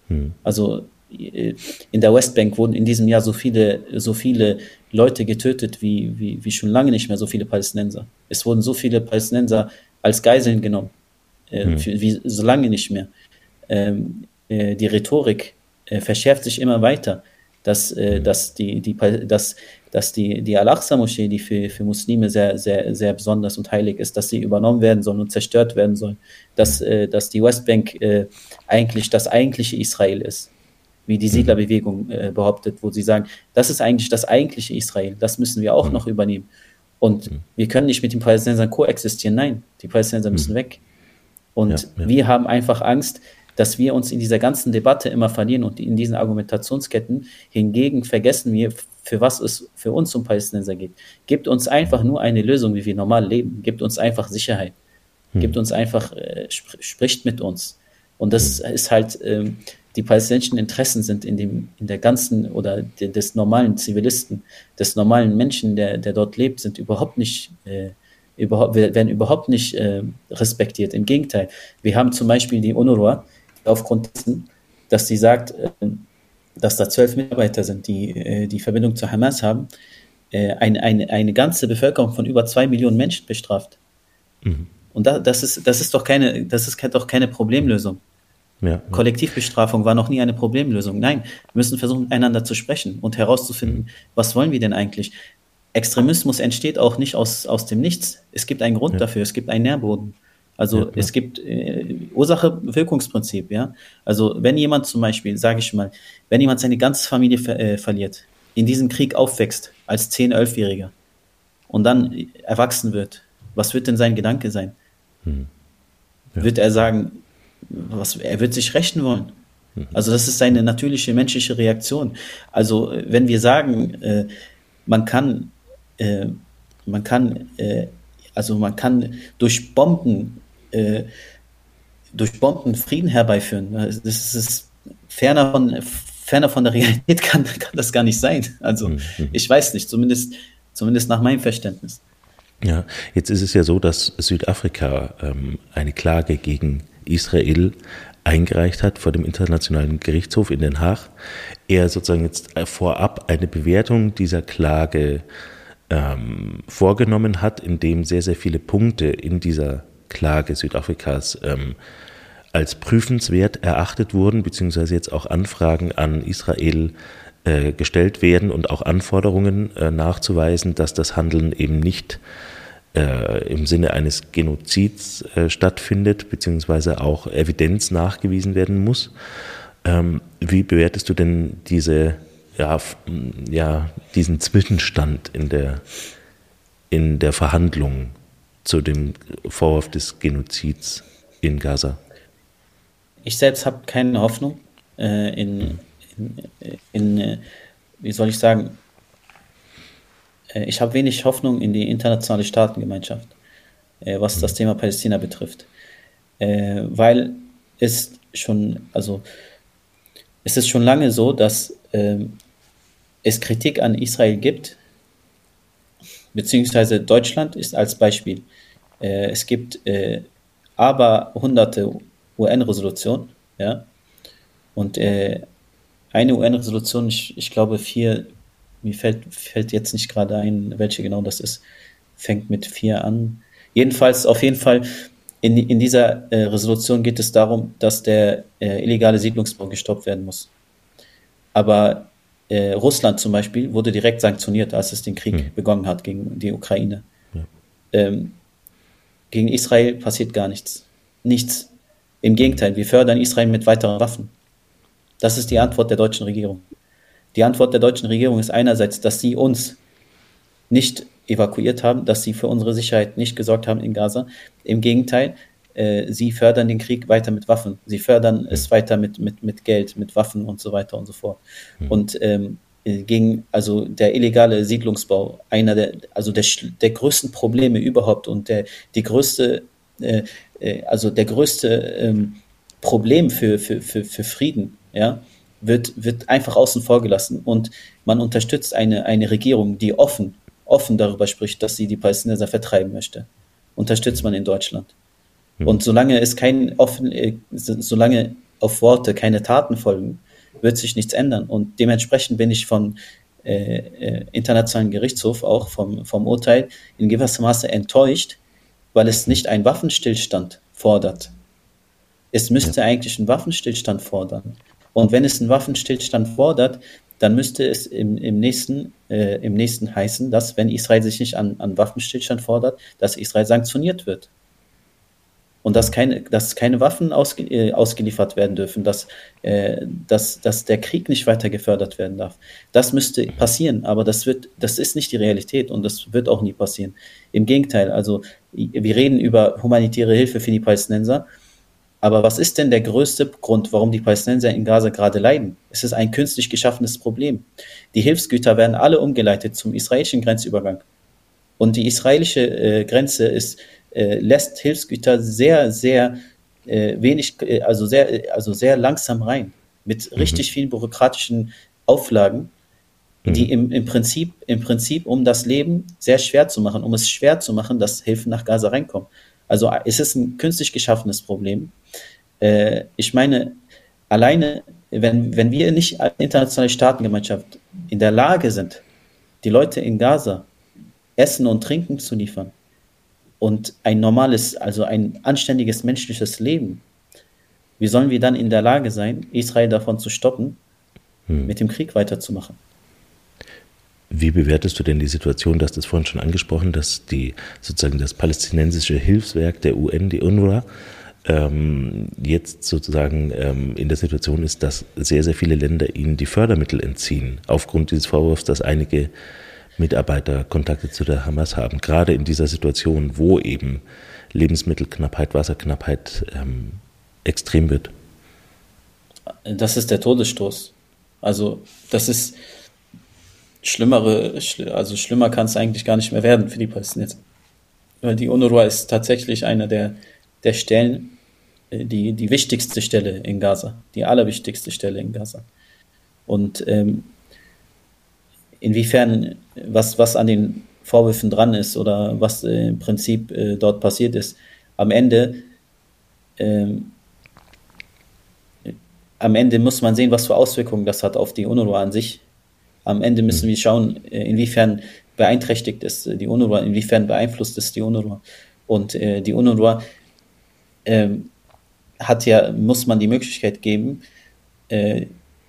Hm. Also äh, in der Westbank wurden in diesem Jahr so viele, so viele Leute getötet wie, wie, wie schon lange nicht mehr so viele Palästinenser. Es wurden so viele Palästinenser als Geiseln genommen, äh, hm. für, wie so lange nicht mehr. Ähm, äh, die Rhetorik äh, verschärft sich immer weiter, dass, äh, dass die, die, dass dass die, die Al-Aqsa-Moschee, die für, für Muslime sehr, sehr, sehr besonders und heilig ist, dass sie übernommen werden soll und zerstört werden soll, dass, äh, dass die Westbank äh, eigentlich das eigentliche Israel ist, wie die Siedlerbewegung äh, behauptet, wo sie sagen, das ist eigentlich das eigentliche Israel, das müssen wir auch mhm. noch übernehmen. Und mhm. wir können nicht mit den Palästinensern koexistieren, nein, die Palästinenser mhm. müssen weg. Und ja, ja. wir haben einfach Angst, dass wir uns in dieser ganzen Debatte immer verlieren und in diesen Argumentationsketten. Hingegen vergessen wir, für was es für uns um Palästinenser geht. Gibt uns einfach nur eine Lösung, wie wir normal leben. Gibt uns einfach Sicherheit. Hm. Gibt uns einfach, äh, sp spricht mit uns. Und das hm. ist halt, ähm, die palästinensischen Interessen sind in dem, in der ganzen oder de, des normalen Zivilisten, des normalen Menschen, der, der dort lebt, sind überhaupt nicht, äh, überhaupt, werden überhaupt nicht äh, respektiert. Im Gegenteil. Wir haben zum Beispiel die UNRWA, aufgrund dessen, dass sie sagt, äh, dass da zwölf Mitarbeiter sind, die äh, die Verbindung zu Hamas haben, äh, eine, eine, eine ganze Bevölkerung von über zwei Millionen Menschen bestraft. Mhm. Und da, das, ist, das ist doch keine, das ist doch keine Problemlösung. Ja, ja. Kollektivbestrafung war noch nie eine Problemlösung. Nein, wir müssen versuchen, miteinander zu sprechen und herauszufinden, mhm. was wollen wir denn eigentlich? Extremismus entsteht auch nicht aus, aus dem Nichts. Es gibt einen Grund ja. dafür, es gibt einen Nährboden. Also ja, es gibt äh, Ursache-Wirkungsprinzip, ja. Also wenn jemand zum Beispiel, sage ich mal, wenn jemand seine ganze Familie ver äh, verliert, in diesem Krieg aufwächst als 10-, 11-Jähriger und dann erwachsen wird, was wird denn sein Gedanke sein? Hm. Ja. Wird er sagen, was, er wird sich rächen wollen? Hm. Also das ist seine natürliche menschliche Reaktion. Also wenn wir sagen, äh, man kann, äh, man kann, äh, also man kann durch Bomben äh, durch Bomben Frieden herbeiführen. Das ist ferner von, ferner von der Realität kann, kann das gar nicht sein. Also mhm. ich weiß nicht, zumindest, zumindest nach meinem Verständnis. Ja, jetzt ist es ja so, dass Südafrika ähm, eine Klage gegen Israel eingereicht hat vor dem Internationalen Gerichtshof in Den Haag. Er sozusagen jetzt vorab eine Bewertung dieser Klage ähm, vorgenommen hat, in dem sehr, sehr viele Punkte in dieser Klage Südafrikas ähm, als prüfenswert erachtet wurden, beziehungsweise jetzt auch Anfragen an Israel äh, gestellt werden und auch Anforderungen äh, nachzuweisen, dass das Handeln eben nicht äh, im Sinne eines Genozids äh, stattfindet, beziehungsweise auch Evidenz nachgewiesen werden muss. Ähm, wie bewertest du denn diese, ja, ja, diesen Zwischenstand in der, in der Verhandlung zu dem Vorwurf des Genozids in Gaza? Ich selbst habe keine Hoffnung äh, in, in, in, äh, wie soll ich sagen, äh, ich habe wenig Hoffnung in die internationale Staatengemeinschaft, äh, was das Thema Palästina betrifft. Äh, weil es schon, also es ist schon lange so, dass ähm, es Kritik an Israel gibt, beziehungsweise Deutschland ist als Beispiel. es gibt aber hunderte UN-Resolutionen, ja, und eine UN-Resolution, ich, ich glaube vier mir fällt, fällt jetzt nicht gerade ein, welche genau das ist. Fängt mit vier an. Jedenfalls, auf jeden Fall, in, in dieser äh, Resolution geht es darum, dass der äh, illegale Siedlungsbau gestoppt werden muss. Aber äh, Russland zum Beispiel wurde direkt sanktioniert, als es den Krieg mhm. begonnen hat gegen die Ukraine. Ja. Ähm, gegen Israel passiert gar nichts. Nichts. Im Gegenteil, wir fördern Israel mit weiteren Waffen. Das ist die Antwort der deutschen Regierung. Die Antwort der deutschen Regierung ist einerseits, dass sie uns nicht evakuiert haben, dass sie für unsere Sicherheit nicht gesorgt haben in Gaza. Im Gegenteil, sie fördern den Krieg weiter mit Waffen. Sie fördern es weiter mit, mit, mit Geld, mit Waffen und so weiter und so fort. Mhm. Und ähm, gegen, also der illegale Siedlungsbau, einer der, also der, der größten Probleme überhaupt und der, die größte, äh, äh, also der größte ähm, Problem für, für, für, für Frieden, ja, wird, wird einfach außen vor gelassen und man unterstützt eine, eine Regierung, die offen, offen darüber spricht, dass sie die Palästinenser vertreiben möchte. Unterstützt man in Deutschland. Mhm. Und solange es kein offen, äh, solange auf Worte keine Taten folgen, wird sich nichts ändern. Und dementsprechend bin ich vom äh, äh, Internationalen Gerichtshof auch vom, vom Urteil in gewisser Maße enttäuscht, weil es nicht einen Waffenstillstand fordert. Es müsste eigentlich einen Waffenstillstand fordern. Und wenn es einen Waffenstillstand fordert, dann müsste es im, im, nächsten, äh, im nächsten heißen, dass, wenn Israel sich nicht an, an Waffenstillstand fordert, dass Israel sanktioniert wird. Und dass keine, dass keine Waffen ausge, äh, ausgeliefert werden dürfen, dass, äh, dass, dass der Krieg nicht weiter gefördert werden darf. Das müsste passieren, aber das, wird, das ist nicht die Realität und das wird auch nie passieren. Im Gegenteil, also wir reden über humanitäre Hilfe für die Palästinenser aber was ist denn der größte Grund, warum die Palästinenser in Gaza gerade leiden? Es ist ein künstlich geschaffenes Problem. Die Hilfsgüter werden alle umgeleitet zum israelischen Grenzübergang. Und die israelische äh, Grenze ist, äh, lässt Hilfsgüter sehr, sehr äh, wenig, äh, also sehr, also sehr langsam rein. Mit mhm. richtig vielen bürokratischen Auflagen, mhm. die im, im, Prinzip, im Prinzip, um das Leben sehr schwer zu machen, um es schwer zu machen, dass Hilfen nach Gaza reinkommen. Also es ist ein künstlich geschaffenes Problem. Äh, ich meine, alleine, wenn, wenn wir nicht als internationale Staatengemeinschaft in der Lage sind, die Leute in Gaza Essen und Trinken zu liefern und ein normales, also ein anständiges menschliches Leben, wie sollen wir dann in der Lage sein, Israel davon zu stoppen, hm. mit dem Krieg weiterzumachen? Wie bewertest du denn die Situation, dass das vorhin schon angesprochen, dass die sozusagen das palästinensische Hilfswerk der UN, die UNRWA, ähm, jetzt sozusagen ähm, in der Situation ist, dass sehr, sehr viele Länder ihnen die Fördermittel entziehen, aufgrund dieses Vorwurfs, dass einige Mitarbeiter Kontakte zu der Hamas haben, gerade in dieser Situation, wo eben Lebensmittelknappheit, Wasserknappheit ähm, extrem wird. Das ist der Todesstoß. Also das ist schlimmere, also schlimmer kann es eigentlich gar nicht mehr werden für die Palästinenser. Weil die UNRWA ist tatsächlich einer der, der Stellen, äh, die, die wichtigste Stelle in Gaza, die allerwichtigste Stelle in Gaza. Und ähm, inwiefern, was, was an den Vorwürfen dran ist oder was äh, im Prinzip äh, dort passiert ist, am Ende, ähm, am Ende muss man sehen, was für Auswirkungen das hat auf die UNRWA an sich am Ende müssen hm. wir schauen, äh, inwiefern beeinträchtigt ist die UNRWA, inwiefern beeinflusst ist die UNRWA. Und äh, die UNRWA äh, hat ja, muss man die Möglichkeit geben, äh,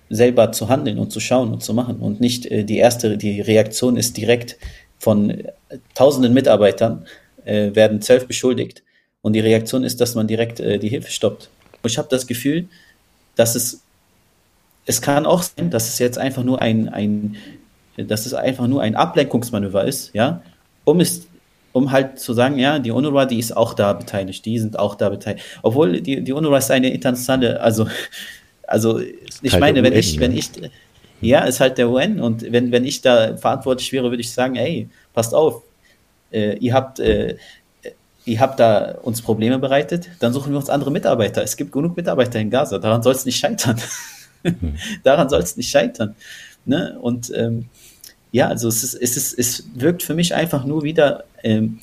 selber zu handeln und zu schauen und zu machen. Und nicht äh, die erste, die Reaktion ist direkt von tausenden Mitarbeitern äh, werden zwölf beschuldigt und die Reaktion ist, dass man direkt äh, die Hilfe stoppt. Und ich habe das Gefühl, dass es, es kann auch sein, dass es jetzt einfach nur ein, ein, dass es einfach nur ein Ablenkungsmanöver ist, ja, um es um halt zu sagen, ja, die UNRWA, die ist auch da beteiligt, die sind auch da beteiligt. Obwohl die, die UNRWA ist eine internationale, also, also ich halt meine, wenn UN, ich, wenn ne? ich, ja, ist halt der UN und wenn, wenn ich da verantwortlich wäre, würde ich sagen, ey, passt auf, äh, ihr habt, äh, ihr habt da uns Probleme bereitet, dann suchen wir uns andere Mitarbeiter. Es gibt genug Mitarbeiter in Gaza, daran soll es nicht scheitern. Hm. daran soll es nicht scheitern. Ne? Und ähm, ja, also es, ist, es, ist, es wirkt für mich einfach nur wieder ähm,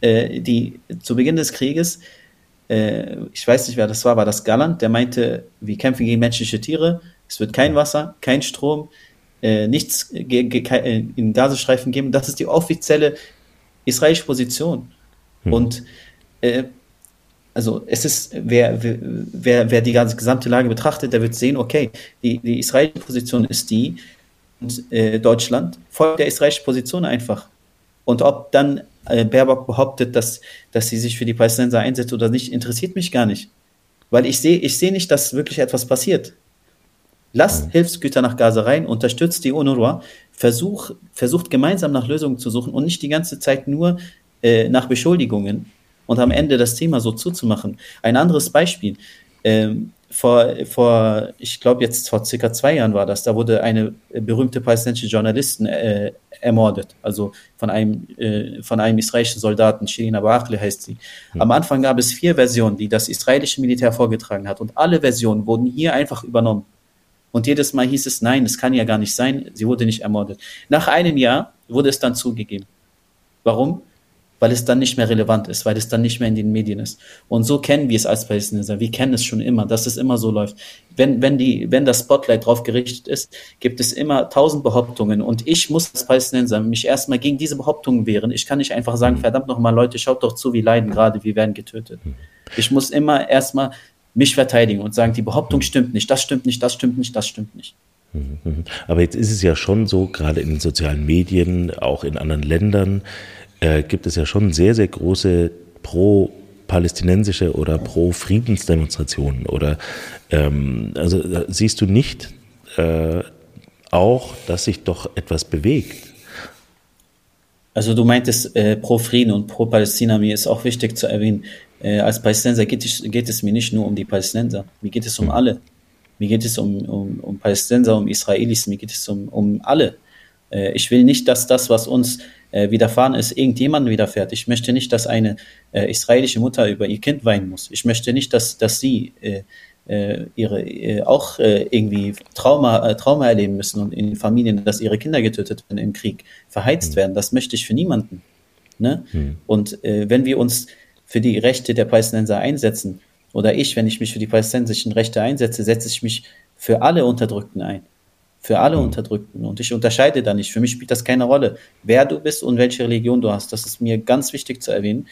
äh, die zu Beginn des Krieges, äh, ich weiß nicht, wer das war, war das Galland, der meinte, wir kämpfen gegen menschliche Tiere, es wird kein Wasser, kein Strom, äh, nichts äh, in Gazastreifen geben. Das ist die offizielle israelische Position. Hm. Und äh, also es ist, wer, wer, wer die ganze gesamte Lage betrachtet, der wird sehen, okay, die, die israelische Position ist die, und äh, Deutschland folgt der israelischen Position einfach. Und ob dann äh, Baerbock behauptet, dass, dass sie sich für die Palästinenser einsetzt oder nicht, interessiert mich gar nicht. Weil ich sehe ich seh nicht, dass wirklich etwas passiert. Lasst mhm. Hilfsgüter nach Gaza rein, unterstützt die UNRWA, versuch, versucht gemeinsam nach Lösungen zu suchen und nicht die ganze Zeit nur äh, nach Beschuldigungen und am Ende das Thema so zuzumachen. Ein anderes Beispiel. Ähm, vor, vor ich glaube jetzt vor circa zwei Jahren war das, da wurde eine berühmte palästinensische Journalistin äh, ermordet, also von einem, äh, von einem israelischen Soldaten, Shirin Abu heißt sie. Mhm. Am Anfang gab es vier Versionen, die das israelische Militär vorgetragen hat und alle Versionen wurden hier einfach übernommen. Und jedes Mal hieß es, nein, das kann ja gar nicht sein, sie wurde nicht ermordet. Nach einem Jahr wurde es dann zugegeben. Warum? Weil es dann nicht mehr relevant ist, weil es dann nicht mehr in den Medien ist. Und so kennen wir es als Palästinenser. Wir kennen es schon immer, dass es immer so läuft. Wenn, wenn, die, wenn das Spotlight drauf gerichtet ist, gibt es immer tausend Behauptungen. Und ich muss als Palästinenser mich erstmal gegen diese Behauptungen wehren. Ich kann nicht einfach sagen, mhm. verdammt nochmal, Leute, schaut doch zu, wie leiden gerade, wir werden getötet. Mhm. Ich muss immer erstmal mich verteidigen und sagen, die Behauptung mhm. stimmt nicht, das stimmt nicht, das stimmt nicht, das stimmt nicht. Aber jetzt ist es ja schon so, gerade in den sozialen Medien, auch in anderen Ländern, äh, gibt es ja schon sehr, sehr große pro-palästinensische oder pro-Friedensdemonstrationen. Oder ähm, also siehst du nicht äh, auch, dass sich doch etwas bewegt? Also du meintest äh, pro Frieden und pro Palästina, mir ist auch wichtig zu erwähnen, äh, als Palästinenser geht es, geht es mir nicht nur um die Palästinenser, mir geht es um hm. alle. Mir geht es um, um, um Palästinenser, um Israelis, mir geht es um, um alle. Äh, ich will nicht, dass das, was uns äh, widerfahren ist, irgendjemandem widerfährt. Ich möchte nicht, dass eine äh, israelische Mutter über ihr Kind weinen muss. Ich möchte nicht, dass, dass sie äh, äh ihre äh, auch äh, irgendwie Trauma, äh, Trauma erleben müssen und in Familien, dass ihre Kinder getötet werden im Krieg, verheizt mhm. werden. Das möchte ich für niemanden. Ne? Mhm. Und äh, wenn wir uns für die Rechte der Palästinenser einsetzen, oder ich, wenn ich mich für die palästinensischen Rechte einsetze, setze ich mich für alle Unterdrückten ein für alle. Unterdrückten. Und ich unterscheide da nicht. Für mich spielt das keine Rolle, wer du bist und welche Religion du hast. Das ist mir ganz wichtig zu erwähnen.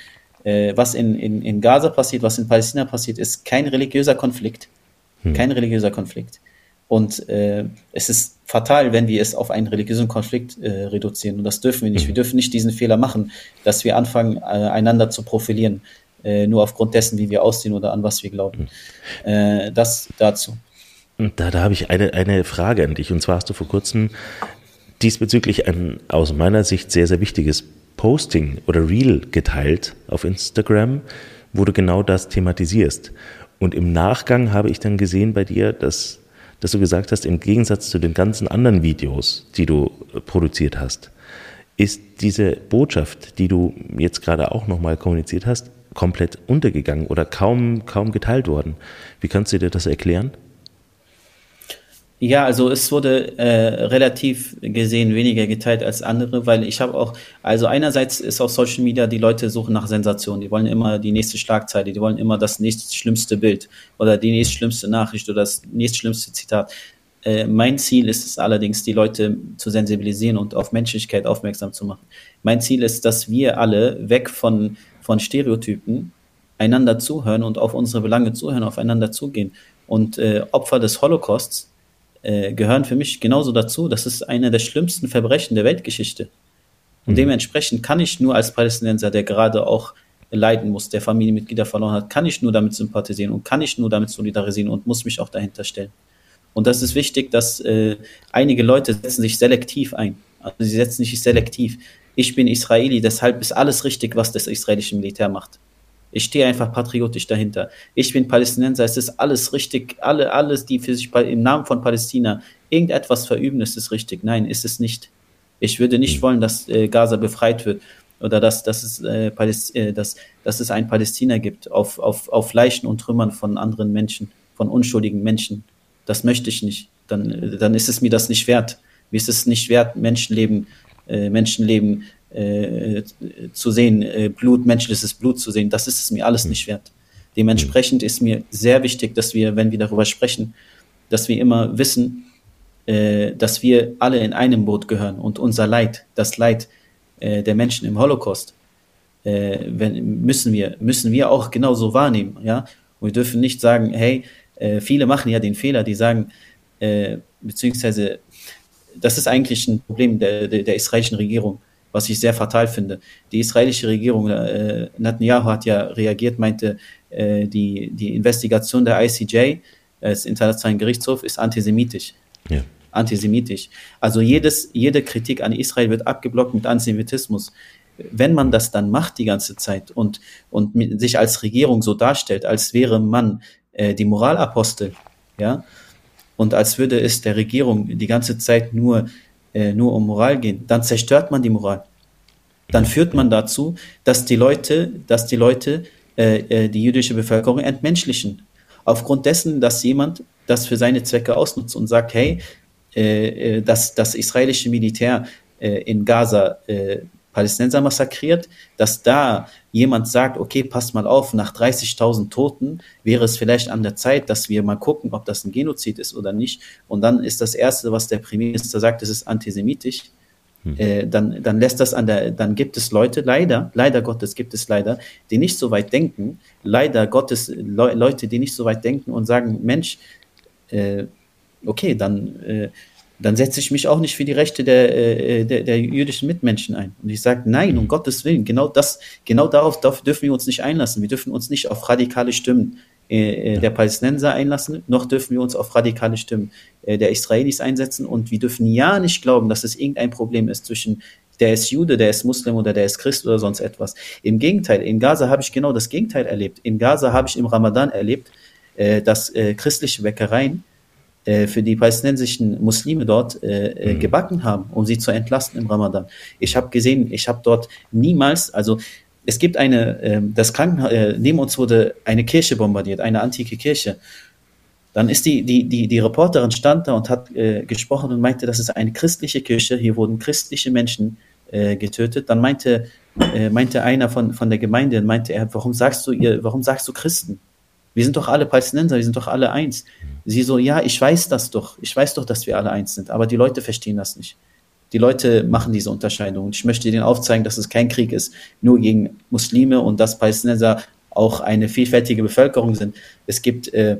Äh, was in, in, in Gaza passiert, was in Palästina passiert, ist kein religiöser Konflikt. Mhm. Kein religiöser Konflikt. Und äh, es ist fatal, wenn wir es auf einen religiösen Konflikt äh, reduzieren. Und das dürfen wir nicht. Mhm. Wir dürfen nicht diesen Fehler machen, dass wir anfangen, äh, einander zu profilieren, äh, nur aufgrund dessen, wie wir aussehen oder an was wir glauben. Mhm. Äh, das dazu. Da, da habe ich eine, eine Frage an dich. Und zwar hast du vor kurzem diesbezüglich ein aus meiner Sicht sehr, sehr wichtiges Posting oder Reel geteilt auf Instagram, wo du genau das thematisierst. Und im Nachgang habe ich dann gesehen bei dir, dass, dass du gesagt hast, im Gegensatz zu den ganzen anderen Videos, die du produziert hast, ist diese Botschaft, die du jetzt gerade auch nochmal kommuniziert hast, komplett untergegangen oder kaum, kaum geteilt worden. Wie kannst du dir das erklären? Ja, also es wurde äh, relativ gesehen weniger geteilt als andere, weil ich habe auch, also einerseits ist auf Social Media, die Leute suchen nach Sensationen, die wollen immer die nächste Schlagzeile, die wollen immer das nächste schlimmste Bild oder die nächste schlimmste Nachricht oder das nächste schlimmste Zitat. Äh, mein Ziel ist es allerdings, die Leute zu sensibilisieren und auf Menschlichkeit aufmerksam zu machen. Mein Ziel ist, dass wir alle weg von, von Stereotypen einander zuhören und auf unsere Belange zuhören, aufeinander zugehen. Und äh, Opfer des Und mhm. dementsprechend kann ich nur als Palästinenser, der gerade auch leiden muss, der Familienmitglieder verloren hat, kann ich nur damit sympathisieren und kann ich nur damit solidarisieren und muss mich auch dahinter stellen. Und das ist wichtig, dass äh, einige Leute setzen sich selektiv ein. Also sie setzen sich selektiv. Ich bin Israeli, deshalb ist alles richtig, was das israelische Militär macht. Ich stehe einfach patriotisch dahinter. Ich bin Palästinenser, es ist alles richtig, alle, alles, die für sich im Namen von Palästina irgendetwas verüben, ist es richtig. Nein, ist es nicht. Ich würde nicht wollen, dass äh, Gaza befreit wird oder dass, dass, es, äh, äh, dass, dass es ein Palästina gibt auf, auf, auf Leichen und Trümmern von anderen Menschen, von unschuldigen Menschen. Das möchte ich nicht. Dann, dann ist es mir das nicht wert. Mir ist es nicht wert, Menschenleben, äh, Menschenleben äh, zu sehen, äh, Blut, menschliches Blut zu sehen. Das ist es mir alles nicht wert. Dementsprechend ist mir sehr wichtig, dass wir, wenn wir darüber sprechen, dass wir immer wissen, äh, dass wir alle in einem Boot gehören und unser Leid, das Leid äh, der Menschen im Holocaust, äh, wenn, müssen wir, müssen wir auch genauso wahrnehmen, ja. Und wir dürfen nicht sagen, hey, äh, viele machen ja den Fehler, die sagen, äh, beziehungsweise, das ist eigentlich ein Problem der, der, der israelischen Regierung, was ich sehr fatal finde. Die israelische Regierung, äh, Netanyahu hat ja reagiert, meinte, äh, die, die Investigation der ICJ, äh, des Internationalen Gerichtshofs, ist antisemitisch. Ja antisemitisch. Also jedes, jede Kritik an Israel wird abgeblockt mit Antisemitismus. Wenn man das dann macht die ganze Zeit und, und sich als Regierung so darstellt, als wäre man äh, die Moralapostel, ja, und als würde es der Regierung die ganze Zeit nur, äh, nur um Moral gehen, dann zerstört man die Moral. Dann führt man dazu, dass die Leute, dass die Leute äh, äh die jüdische Bevölkerung entmenschlichen. Aufgrund dessen, dass jemand das für seine Zwecke ausnutzt und sagt, hey, äh, äh, dass das israelische Militär äh, in Gaza Palästinenser massakriert, dass da jemand sagt, okay, passt mal auf, nach 30.000 Toten wäre es vielleicht an der Zeit, dass wir mal gucken, ob das ein Genozid ist oder nicht. Und dann ist das Erste, was der Premierminister sagt, es ist antisemitisch. Hm. Äh, dann, dann lässt das an der, dann gibt es Leute, leider, leider Gottes gibt es leider, die nicht so weit denken, leider Gottes Le Leute, die nicht so weit denken und sagen, Mensch, äh, okay, dann, äh, dann setze ich mich auch nicht für die Rechte der, äh, der, der jüdischen Mitmenschen ein. Und ich sage, nein, um Gottes Willen, genau das, genau darauf, darauf dürfen wir uns nicht einlassen. Wir dürfen uns nicht auf radikale Stimmen äh, äh der Palästinenser einlassen, noch dürfen wir uns auf radikale Stimmen äh, der Israelis einsetzen. Und wir dürfen ja nicht glauben, dass es irgendein Problem ist zwischen der ist Jude, der ist Muslim oder der ist Christ oder sonst etwas. Im Gegenteil, in Gaza habe ich genau das Gegenteil erlebt. In Gaza habe ich im Ramadan erlebt, äh, dass äh, christliche Bäckereien für die palästinensischen Muslime dort äh, äh, mhm. gebacken haben, um sie zu entlasten im Ramadan. Ich habe gesehen, ich habe dort niemals, also es gibt eine, äh, das Krankenhaus, äh, neben uns wurde eine Kirche bombardiert, eine antike Kirche. Dann ist die, die, die, die Reporterin stand da und hat äh, gesprochen und meinte, das ist eine christliche Kirche, hier wurden christliche Menschen äh, getötet. Dann meinte, äh, meinte einer von, von der Gemeinde, meinte er, warum sagst du ihr, warum sagst du Christen? Wir sind doch alle Palästinenser, wir sind doch alle eins. Sie so, ja, ich weiß das doch. Ich weiß doch, dass wir alle eins sind. Aber die Leute verstehen das nicht. Die Leute machen diese Unterscheidung. Und ich möchte ihnen aufzeigen, dass es kein Krieg ist, nur gegen Muslime und dass Palästinenser auch eine vielfältige Bevölkerung sind. Es gibt äh,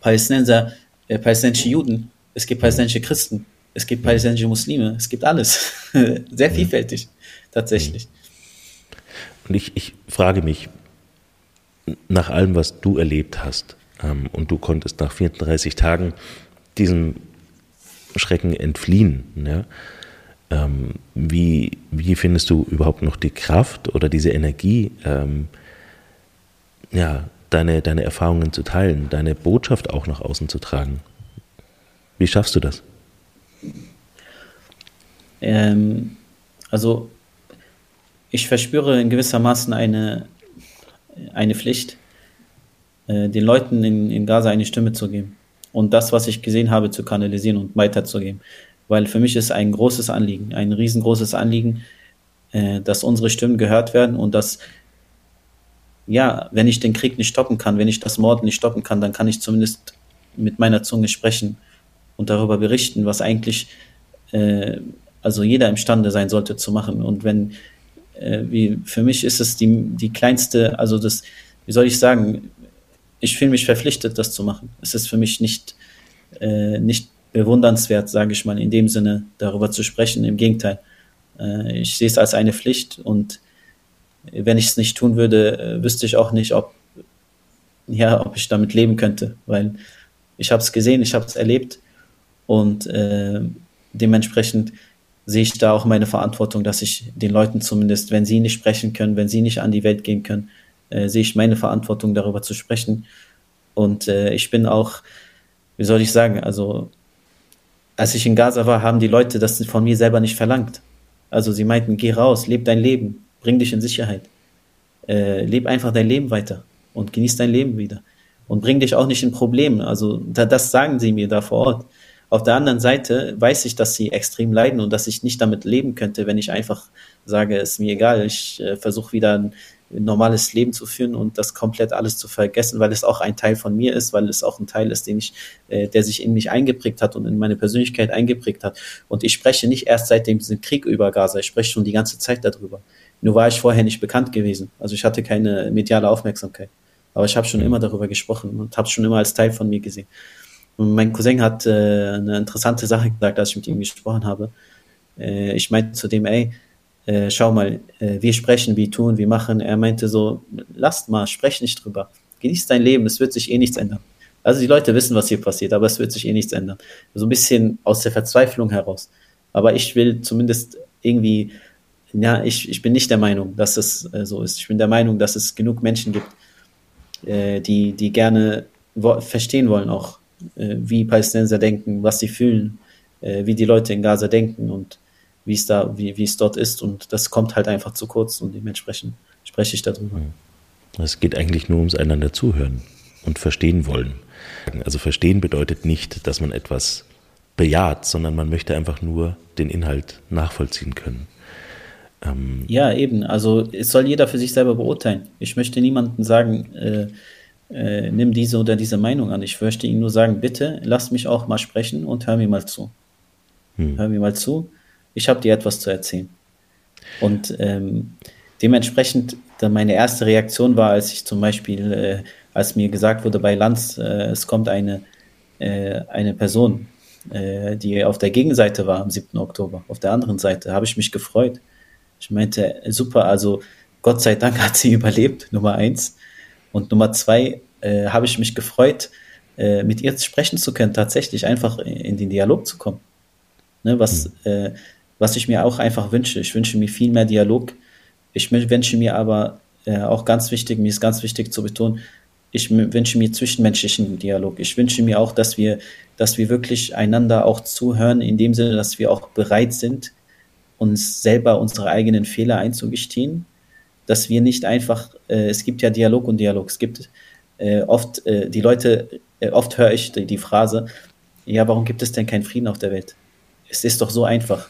Palästinenser, äh, palästinensische Juden, es gibt palästinensische Christen, es gibt palästinensische Muslime, es gibt alles. Sehr vielfältig, tatsächlich. Und ich, ich frage mich, nach allem, was du erlebt hast, ähm, und du konntest nach 34 Tagen diesem Schrecken entfliehen, ja, ähm, wie, wie findest du überhaupt noch die Kraft oder diese Energie, ähm, ja, deine, deine Erfahrungen zu teilen, deine Botschaft auch nach außen zu tragen? Wie schaffst du das? Ähm, also ich verspüre in gewissermaßen eine, eine Pflicht, äh, den Leuten in, in Gaza eine Stimme zu geben und das, was ich gesehen habe, zu kanalisieren und weiterzugeben. Weil für mich ist ein großes Anliegen, ein riesengroßes Anliegen, äh, dass unsere Stimmen gehört werden und dass, ja, wenn ich den Krieg nicht stoppen kann, wenn ich das Morden nicht stoppen kann, dann kann ich zumindest mit meiner Zunge sprechen und darüber berichten, was eigentlich äh, also jeder imstande sein sollte zu machen. Und wenn äh, wie für mich ist es die, die kleinste, also das, wie soll ich sagen, ich fühle mich verpflichtet, das zu machen. Es ist für mich nicht, äh, nicht bewundernswert, sage ich mal, in dem Sinne darüber zu sprechen. Im Gegenteil. Äh, ich sehe es als eine Pflicht und wenn ich es nicht tun würde, äh, wüsste ich auch nicht, ob, ja, ob ich damit leben könnte, weil ich habe es gesehen, ich habe es erlebt und äh, dementsprechend sehe ich da auch meine Verantwortung, dass ich den Leuten zumindest, wenn sie nicht sprechen können, wenn sie nicht an die Welt gehen können, äh, sehe ich meine Verantwortung, darüber zu sprechen. Und äh, ich bin auch, wie soll ich sagen, also als ich in Gaza war, haben die Leute das von mir selber nicht verlangt. Also sie meinten, geh raus, leb dein Leben, bring dich in Sicherheit. Äh, leb einfach dein Leben weiter und genieß dein Leben wieder. Und bring dich auch nicht in Probleme. Also da, das sagen sie mir da vor Ort. Auf der anderen Seite weiß ich, dass sie extrem leiden und dass ich nicht damit leben könnte, wenn ich einfach sage, ist mir egal, ich äh, versuche wieder ein normales Leben zu führen und das komplett alles zu vergessen, weil es auch ein Teil von mir ist, weil es auch ein Teil ist, den ich, äh, der sich in mich eingeprägt hat und in meine Persönlichkeit eingeprägt hat. Und ich spreche nicht erst seit dem Krieg über Gaza, ich spreche schon die ganze Zeit darüber. Nur war ich vorher nicht bekannt gewesen. Also ich hatte keine mediale Aufmerksamkeit. Aber ich habe schon immer darüber gesprochen und habe es schon immer als Teil von mir gesehen. Und mein Cousin hat äh, eine interessante Sache gesagt, als ich mit ihm gesprochen habe. Äh, ich meinte zu dem, ey, äh, schau mal, äh, wir sprechen, wir tun, wir machen. Er meinte so, lasst mal, sprech nicht drüber. Genieß dein Leben, es wird sich eh nichts ändern. Also die Leute wissen, was hier passiert, aber es wird sich eh nichts ändern. So ein bisschen aus der Verzweiflung heraus. Aber ich will zumindest irgendwie, ja, ich, ich bin nicht der Meinung, dass es äh, so ist. Ich bin der Meinung, dass es genug Menschen gibt, äh, die, die gerne wo verstehen wollen auch, wie Palästinenser denken, was sie fühlen, äh, wie die Leute in Gaza denken und wie es da, wie, wie es dort ist. Und das kommt halt einfach zu kurz und dementsprechend spreche ich darüber. Es geht eigentlich nur ums einander zuhören und verstehen wollen. Also verstehen bedeutet nicht, dass man etwas bejaht, sondern man möchte einfach nur den Inhalt nachvollziehen können. Ähm ja, eben. Also es soll jeder für sich selber beurteilen. Ich möchte niemandem sagen, äh, äh, nimm diese oder diese Meinung an. Ich möchte Ihnen nur sagen, bitte lass mich auch mal sprechen und hör mir mal zu. Hm. Hör mir mal zu. Ich habe dir etwas zu erzählen. Und ähm, dementsprechend, meine erste Reaktion war, als ich zum Beispiel, äh, als mir gesagt wurde bei Lanz, äh, es kommt eine, äh, eine Person, äh, die auf der Gegenseite war am 7. Oktober, auf der anderen Seite, habe ich mich gefreut. Ich meinte, super, also Gott sei Dank hat sie überlebt, Nummer eins. Und Nummer zwei, äh, habe ich mich gefreut, äh, mit ihr sprechen zu können, tatsächlich einfach in den Dialog zu kommen. Ne, was, mhm. äh, was ich mir auch einfach wünsche. Ich wünsche mir viel mehr Dialog. Ich wünsche mir aber äh, auch ganz wichtig, mir ist ganz wichtig zu betonen, ich wünsche mir zwischenmenschlichen Dialog. Ich wünsche mir auch, dass wir, dass wir wirklich einander auch zuhören, in dem Sinne, dass wir auch bereit sind, uns selber unsere eigenen Fehler einzugestehen dass wir nicht einfach, äh, es gibt ja Dialog und Dialog, es gibt äh, oft äh, die Leute, äh, oft höre ich die, die, Phrase, ja, warum gibt es denn keinen Frieden auf der Welt? Es ist doch so einfach.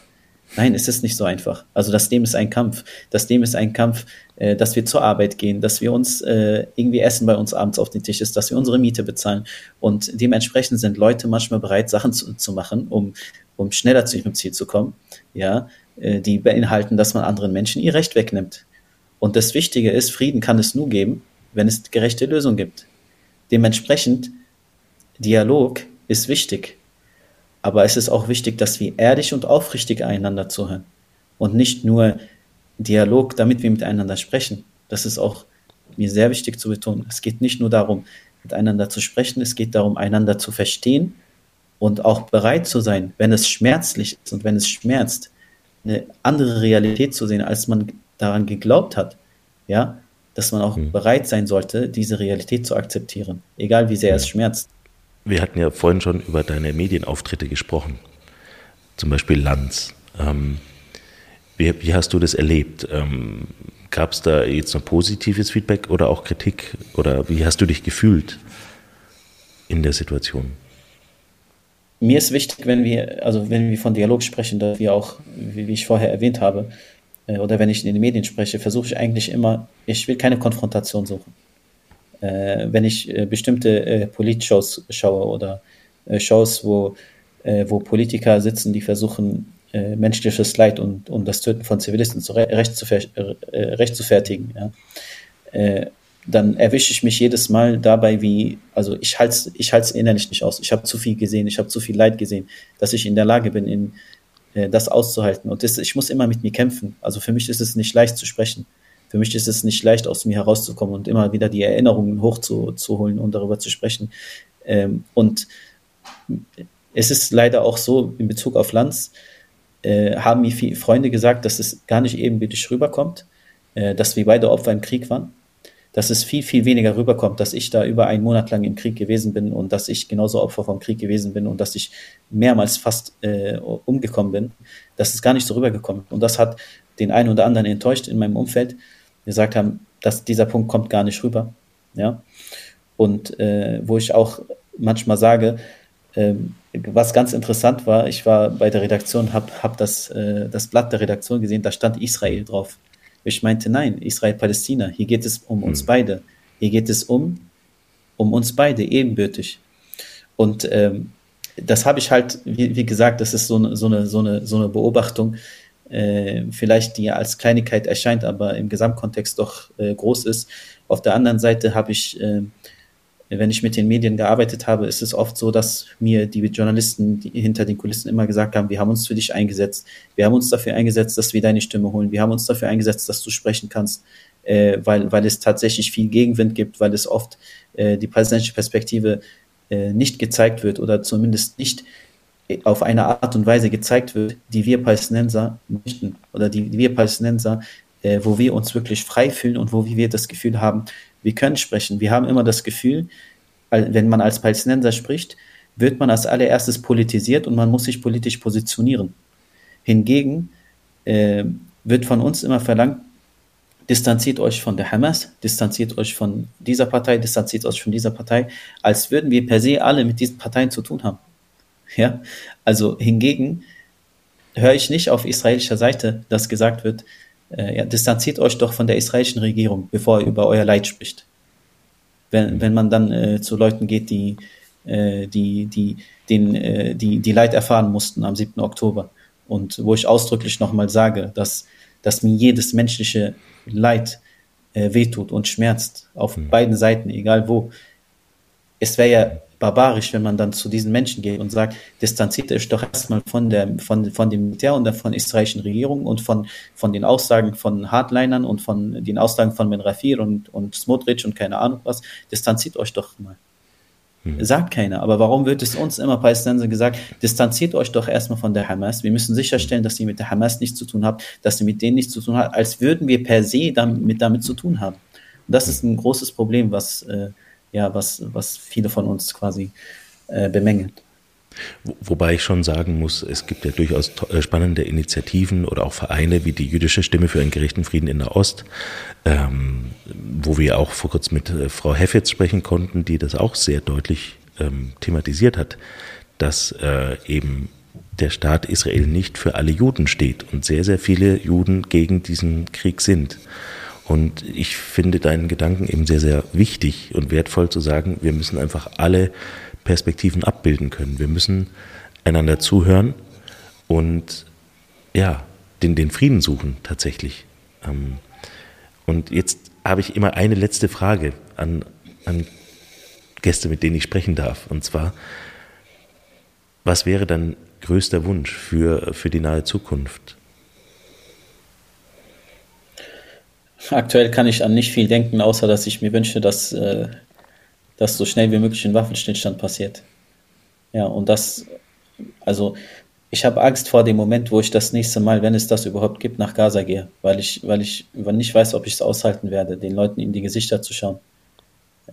Nein, es ist nicht so einfach. Also das Leben ist ein Kampf. Das Leben ist ein Kampf, äh, dass wir zur Arbeit gehen, dass wir uns äh, irgendwie Essen bei uns abends auf den Tisch ist, dass wir unsere Miete bezahlen. Und dementsprechend sind Leute manchmal bereit, Sachen zu, zu machen, um, um schneller zu ihrem Ziel zu kommen. Ja, äh, die beinhalten, dass man anderen Menschen ihr Recht wegnimmt. Und das Wichtige ist, Frieden kann es nur geben, wenn es gerechte Lösungen gibt. Dementsprechend, Dialog ist wichtig. Aber es ist auch wichtig, dass wir ehrlich und aufrichtig einander zuhören. Und nicht nur Dialog, damit wir miteinander sprechen. Das ist auch mir sehr wichtig zu betonen. Es geht nicht nur darum, miteinander zu sprechen, es geht darum, einander zu verstehen und auch bereit zu sein, wenn es schmerzlich ist und wenn es schmerzt, eine andere Realität zu sehen, als man daran geglaubt hat, ja, dass man auch mhm. bereit sein sollte, diese Realität zu akzeptieren, egal wie sehr mhm. es schmerzt. Wir hatten ja vorhin schon über deine Medienauftritte gesprochen, zum Beispiel Lanz. Ähm, wie, wie, hast du das erlebt? Ähm, Gab es da jetzt noch positives Feedback oder auch Kritik? Oder wie hast du dich gefühlt in der Situation? Mir ist wichtig, wenn wir, also wenn wir von Dialog sprechen, dass wir auch, wie, wie ich vorher erwähnt habe, äh, oder wenn ich in den Medien spreche, versuche ich eigentlich immer, ich will keine Konfrontation suchen. Äh, wenn ich äh, bestimmte äh, Politshows schaue oder äh, Shows, wo, äh, wo Politiker sitzen, die versuchen, menschliches Leid und, und das Töten von Zivilisten zu zu, recht zu fertigen, ja, dann erwische ich mich jedes Mal dabei, wie, also ich halte ich es innerlich nicht aus. Ich habe zu viel gesehen, ich habe zu viel Leid gesehen, dass ich in der Lage bin, in das auszuhalten. Und das, ich muss immer mit mir kämpfen. Also für mich ist es nicht leicht zu sprechen. Für mich ist es nicht leicht, aus mir herauszukommen und immer wieder die Erinnerungen hochzuholen und darüber zu sprechen. Ähm, und es ist leider auch so in Bezug auf Lanz, äh, haben mir viele Freunde gesagt, dass es gar nicht ebenbürtig rüberkommt, äh, dass wir beide Opfer im Krieg waren dass es viel, viel weniger rüberkommt, dass ich da über einen Monat lang im Krieg gewesen bin und dass ich genauso Opfer vom Krieg gewesen bin und dass ich mehrmals fast äh, umgekommen bin. Das ist gar nicht so rübergekommen. Und das hat den einen oder anderen enttäuscht in meinem Umfeld, gesagt haben, dass dieser Punkt kommt gar nicht rüber. Ja. Und äh, wo ich auch manchmal sage, äh, was ganz interessant war, ich war bei der Redaktion, habe hab das, äh, das Blatt der Redaktion gesehen, da stand Israel drauf. Ich meinte, nein, Israel-Palästina, hier geht es um uns hm. beide. Hier geht es um, um uns beide, ebenbürtig. Und ähm, das habe ich halt, wie, wie, gesagt, das ist so eine, so eine, so eine, so eine Beobachtung, äh, vielleicht die als Kleinigkeit erscheint, aber im Gesamtkontext doch äh, groß ist. Auf der anderen Seite habe ich äh, wenn ich mit den Medien gearbeitet habe, ist es oft so, dass mir die Journalisten die hinter den Kulissen immer gesagt haben, wir haben uns für dich eingesetzt, wir haben uns dafür eingesetzt, dass wir deine Stimme holen, wir haben uns dafür eingesetzt, dass du sprechen kannst, äh, weil, weil es tatsächlich viel Gegenwind gibt, weil es oft äh, die palästinensische Perspektive äh, nicht gezeigt wird oder zumindest nicht auf eine Art und Weise gezeigt wird, die wir Palästinenser möchten oder die, die wir Palästinenser, äh, wo wir uns wirklich frei fühlen und wo wir das Gefühl haben, wir können sprechen. Wir haben immer das Gefühl, wenn man als Palästinenser spricht, wird man als allererstes politisiert und man muss sich politisch positionieren. Hingegen äh, wird von uns immer verlangt, distanziert euch von der Hamas, distanziert euch von dieser Partei, distanziert euch von dieser Partei, als würden wir per se alle mit diesen Parteien zu tun haben. Ja, also hingegen höre ich nicht auf israelischer Seite, dass gesagt wird, äh, ja, distanziert euch doch von der israelischen Regierung, bevor ihr über euer Leid spricht. Wenn, wenn man dann äh, zu Leuten geht, die, äh, die, die, den, äh, die, die Leid erfahren mussten am 7. Oktober. Und wo ich ausdrücklich nochmal sage, dass, dass mir jedes menschliche Leid äh, wehtut und schmerzt, auf mhm. beiden Seiten, egal wo. Es wäre ja barbarisch, wenn man dann zu diesen Menschen geht und sagt, distanziert euch doch erstmal von der, von, von dem Militär und der von israelischen Regierung und von, von den Aussagen von Hardlinern und von den Aussagen von Ben Rafir und, und Smotrich und keine Ahnung was, distanziert euch doch mal. Hm. Sagt keiner. Aber warum wird es uns immer Palästinenser gesagt, distanziert euch doch erstmal von der Hamas. Wir müssen sicherstellen, dass ihr mit der Hamas nichts zu tun habt, dass ihr mit denen nichts zu tun habt, als würden wir per se damit, damit zu tun haben. Und das ist ein großes Problem, was, äh, ja, was, was viele von uns quasi äh, bemängeln. Wobei ich schon sagen muss, es gibt ja durchaus äh, spannende Initiativen oder auch Vereine wie die Jüdische Stimme für einen gerechten Frieden in der Ost, ähm, wo wir auch vor kurzem mit äh, Frau Heffetz sprechen konnten, die das auch sehr deutlich ähm, thematisiert hat, dass äh, eben der Staat Israel nicht für alle Juden steht und sehr, sehr viele Juden gegen diesen Krieg sind. Und ich finde deinen Gedanken eben sehr, sehr wichtig und wertvoll zu sagen, wir müssen einfach alle Perspektiven abbilden können. Wir müssen einander zuhören und ja, den, den Frieden suchen tatsächlich. Ähm, und jetzt habe ich immer eine letzte Frage an, an Gäste, mit denen ich sprechen darf. Und zwar, was wäre dein größter Wunsch für, für die nahe Zukunft? Aktuell kann ich an nicht viel denken, außer dass ich mir wünsche, dass, äh, dass so schnell wie möglich ein Waffenstillstand passiert. Ja, und das, also ich habe Angst vor dem Moment, wo ich das nächste Mal, wenn es das überhaupt gibt, nach Gaza gehe, weil ich, weil ich nicht weiß, ob ich es aushalten werde, den Leuten in die Gesichter zu schauen,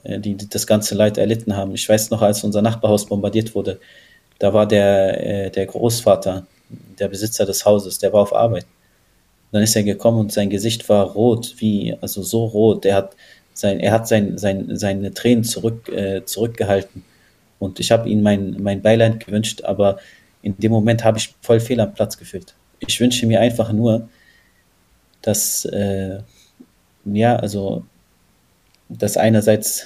äh, die, die das ganze Leid erlitten haben. Ich weiß noch, als unser Nachbarhaus bombardiert wurde, da war der, äh, der Großvater, der Besitzer des Hauses, der war auf Arbeit dann ist er gekommen und sein Gesicht war rot, wie, also so rot. Er hat sein, er hat sein, sein, seine Tränen zurück, äh, zurückgehalten. Und ich habe ihm mein, mein Beileid gewünscht, aber in dem Moment habe ich voll fehl am Platz gefühlt. Ich wünsche mir einfach nur, dass, äh, ja, also, dass einerseits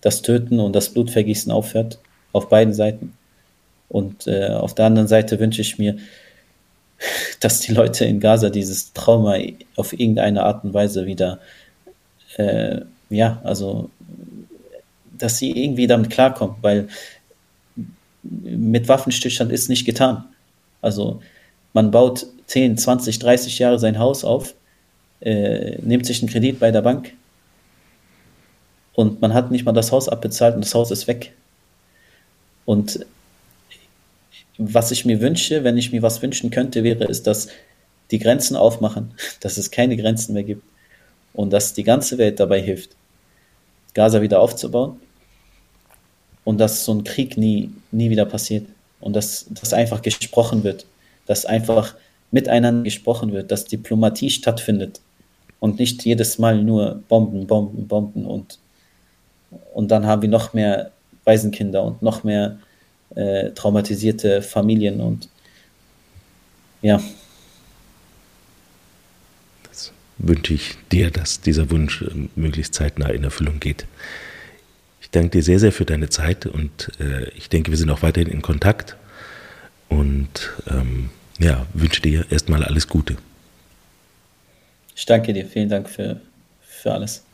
das Töten und das Blutvergießen aufhört, auf beiden Seiten. Und äh, auf der anderen Seite wünsche ich mir, dass die Leute in Gaza dieses Trauma auf irgendeine Art und Weise wieder, äh, ja, also, dass sie irgendwie damit klarkommen, weil mit Waffenstillstand ist nicht getan. Also, man baut 10, 20, 30 Jahre sein Haus auf, äh, nimmt sich einen Kredit bei der Bank und man hat nicht mal das Haus abbezahlt und das Haus ist weg. Und was ich mir wünsche, wenn ich mir was wünschen könnte, wäre es, dass die Grenzen aufmachen, dass es keine Grenzen mehr gibt und dass die ganze Welt dabei hilft, Gaza wieder aufzubauen und dass so ein Krieg nie, nie wieder passiert und dass, dass einfach gesprochen wird, dass einfach miteinander gesprochen wird, dass Diplomatie stattfindet und nicht jedes Mal nur Bomben, Bomben, Bomben und, und dann haben wir noch mehr Waisenkinder und noch mehr äh, traumatisierte Familien und ja. Das wünsche ich dir, dass dieser Wunsch äh, möglichst zeitnah in Erfüllung geht. Ich danke dir sehr, sehr für deine Zeit und äh, ich denke, wir sind auch weiterhin in Kontakt und ähm, ja, wünsche dir erstmal alles Gute. Ich danke dir, vielen Dank für, für alles.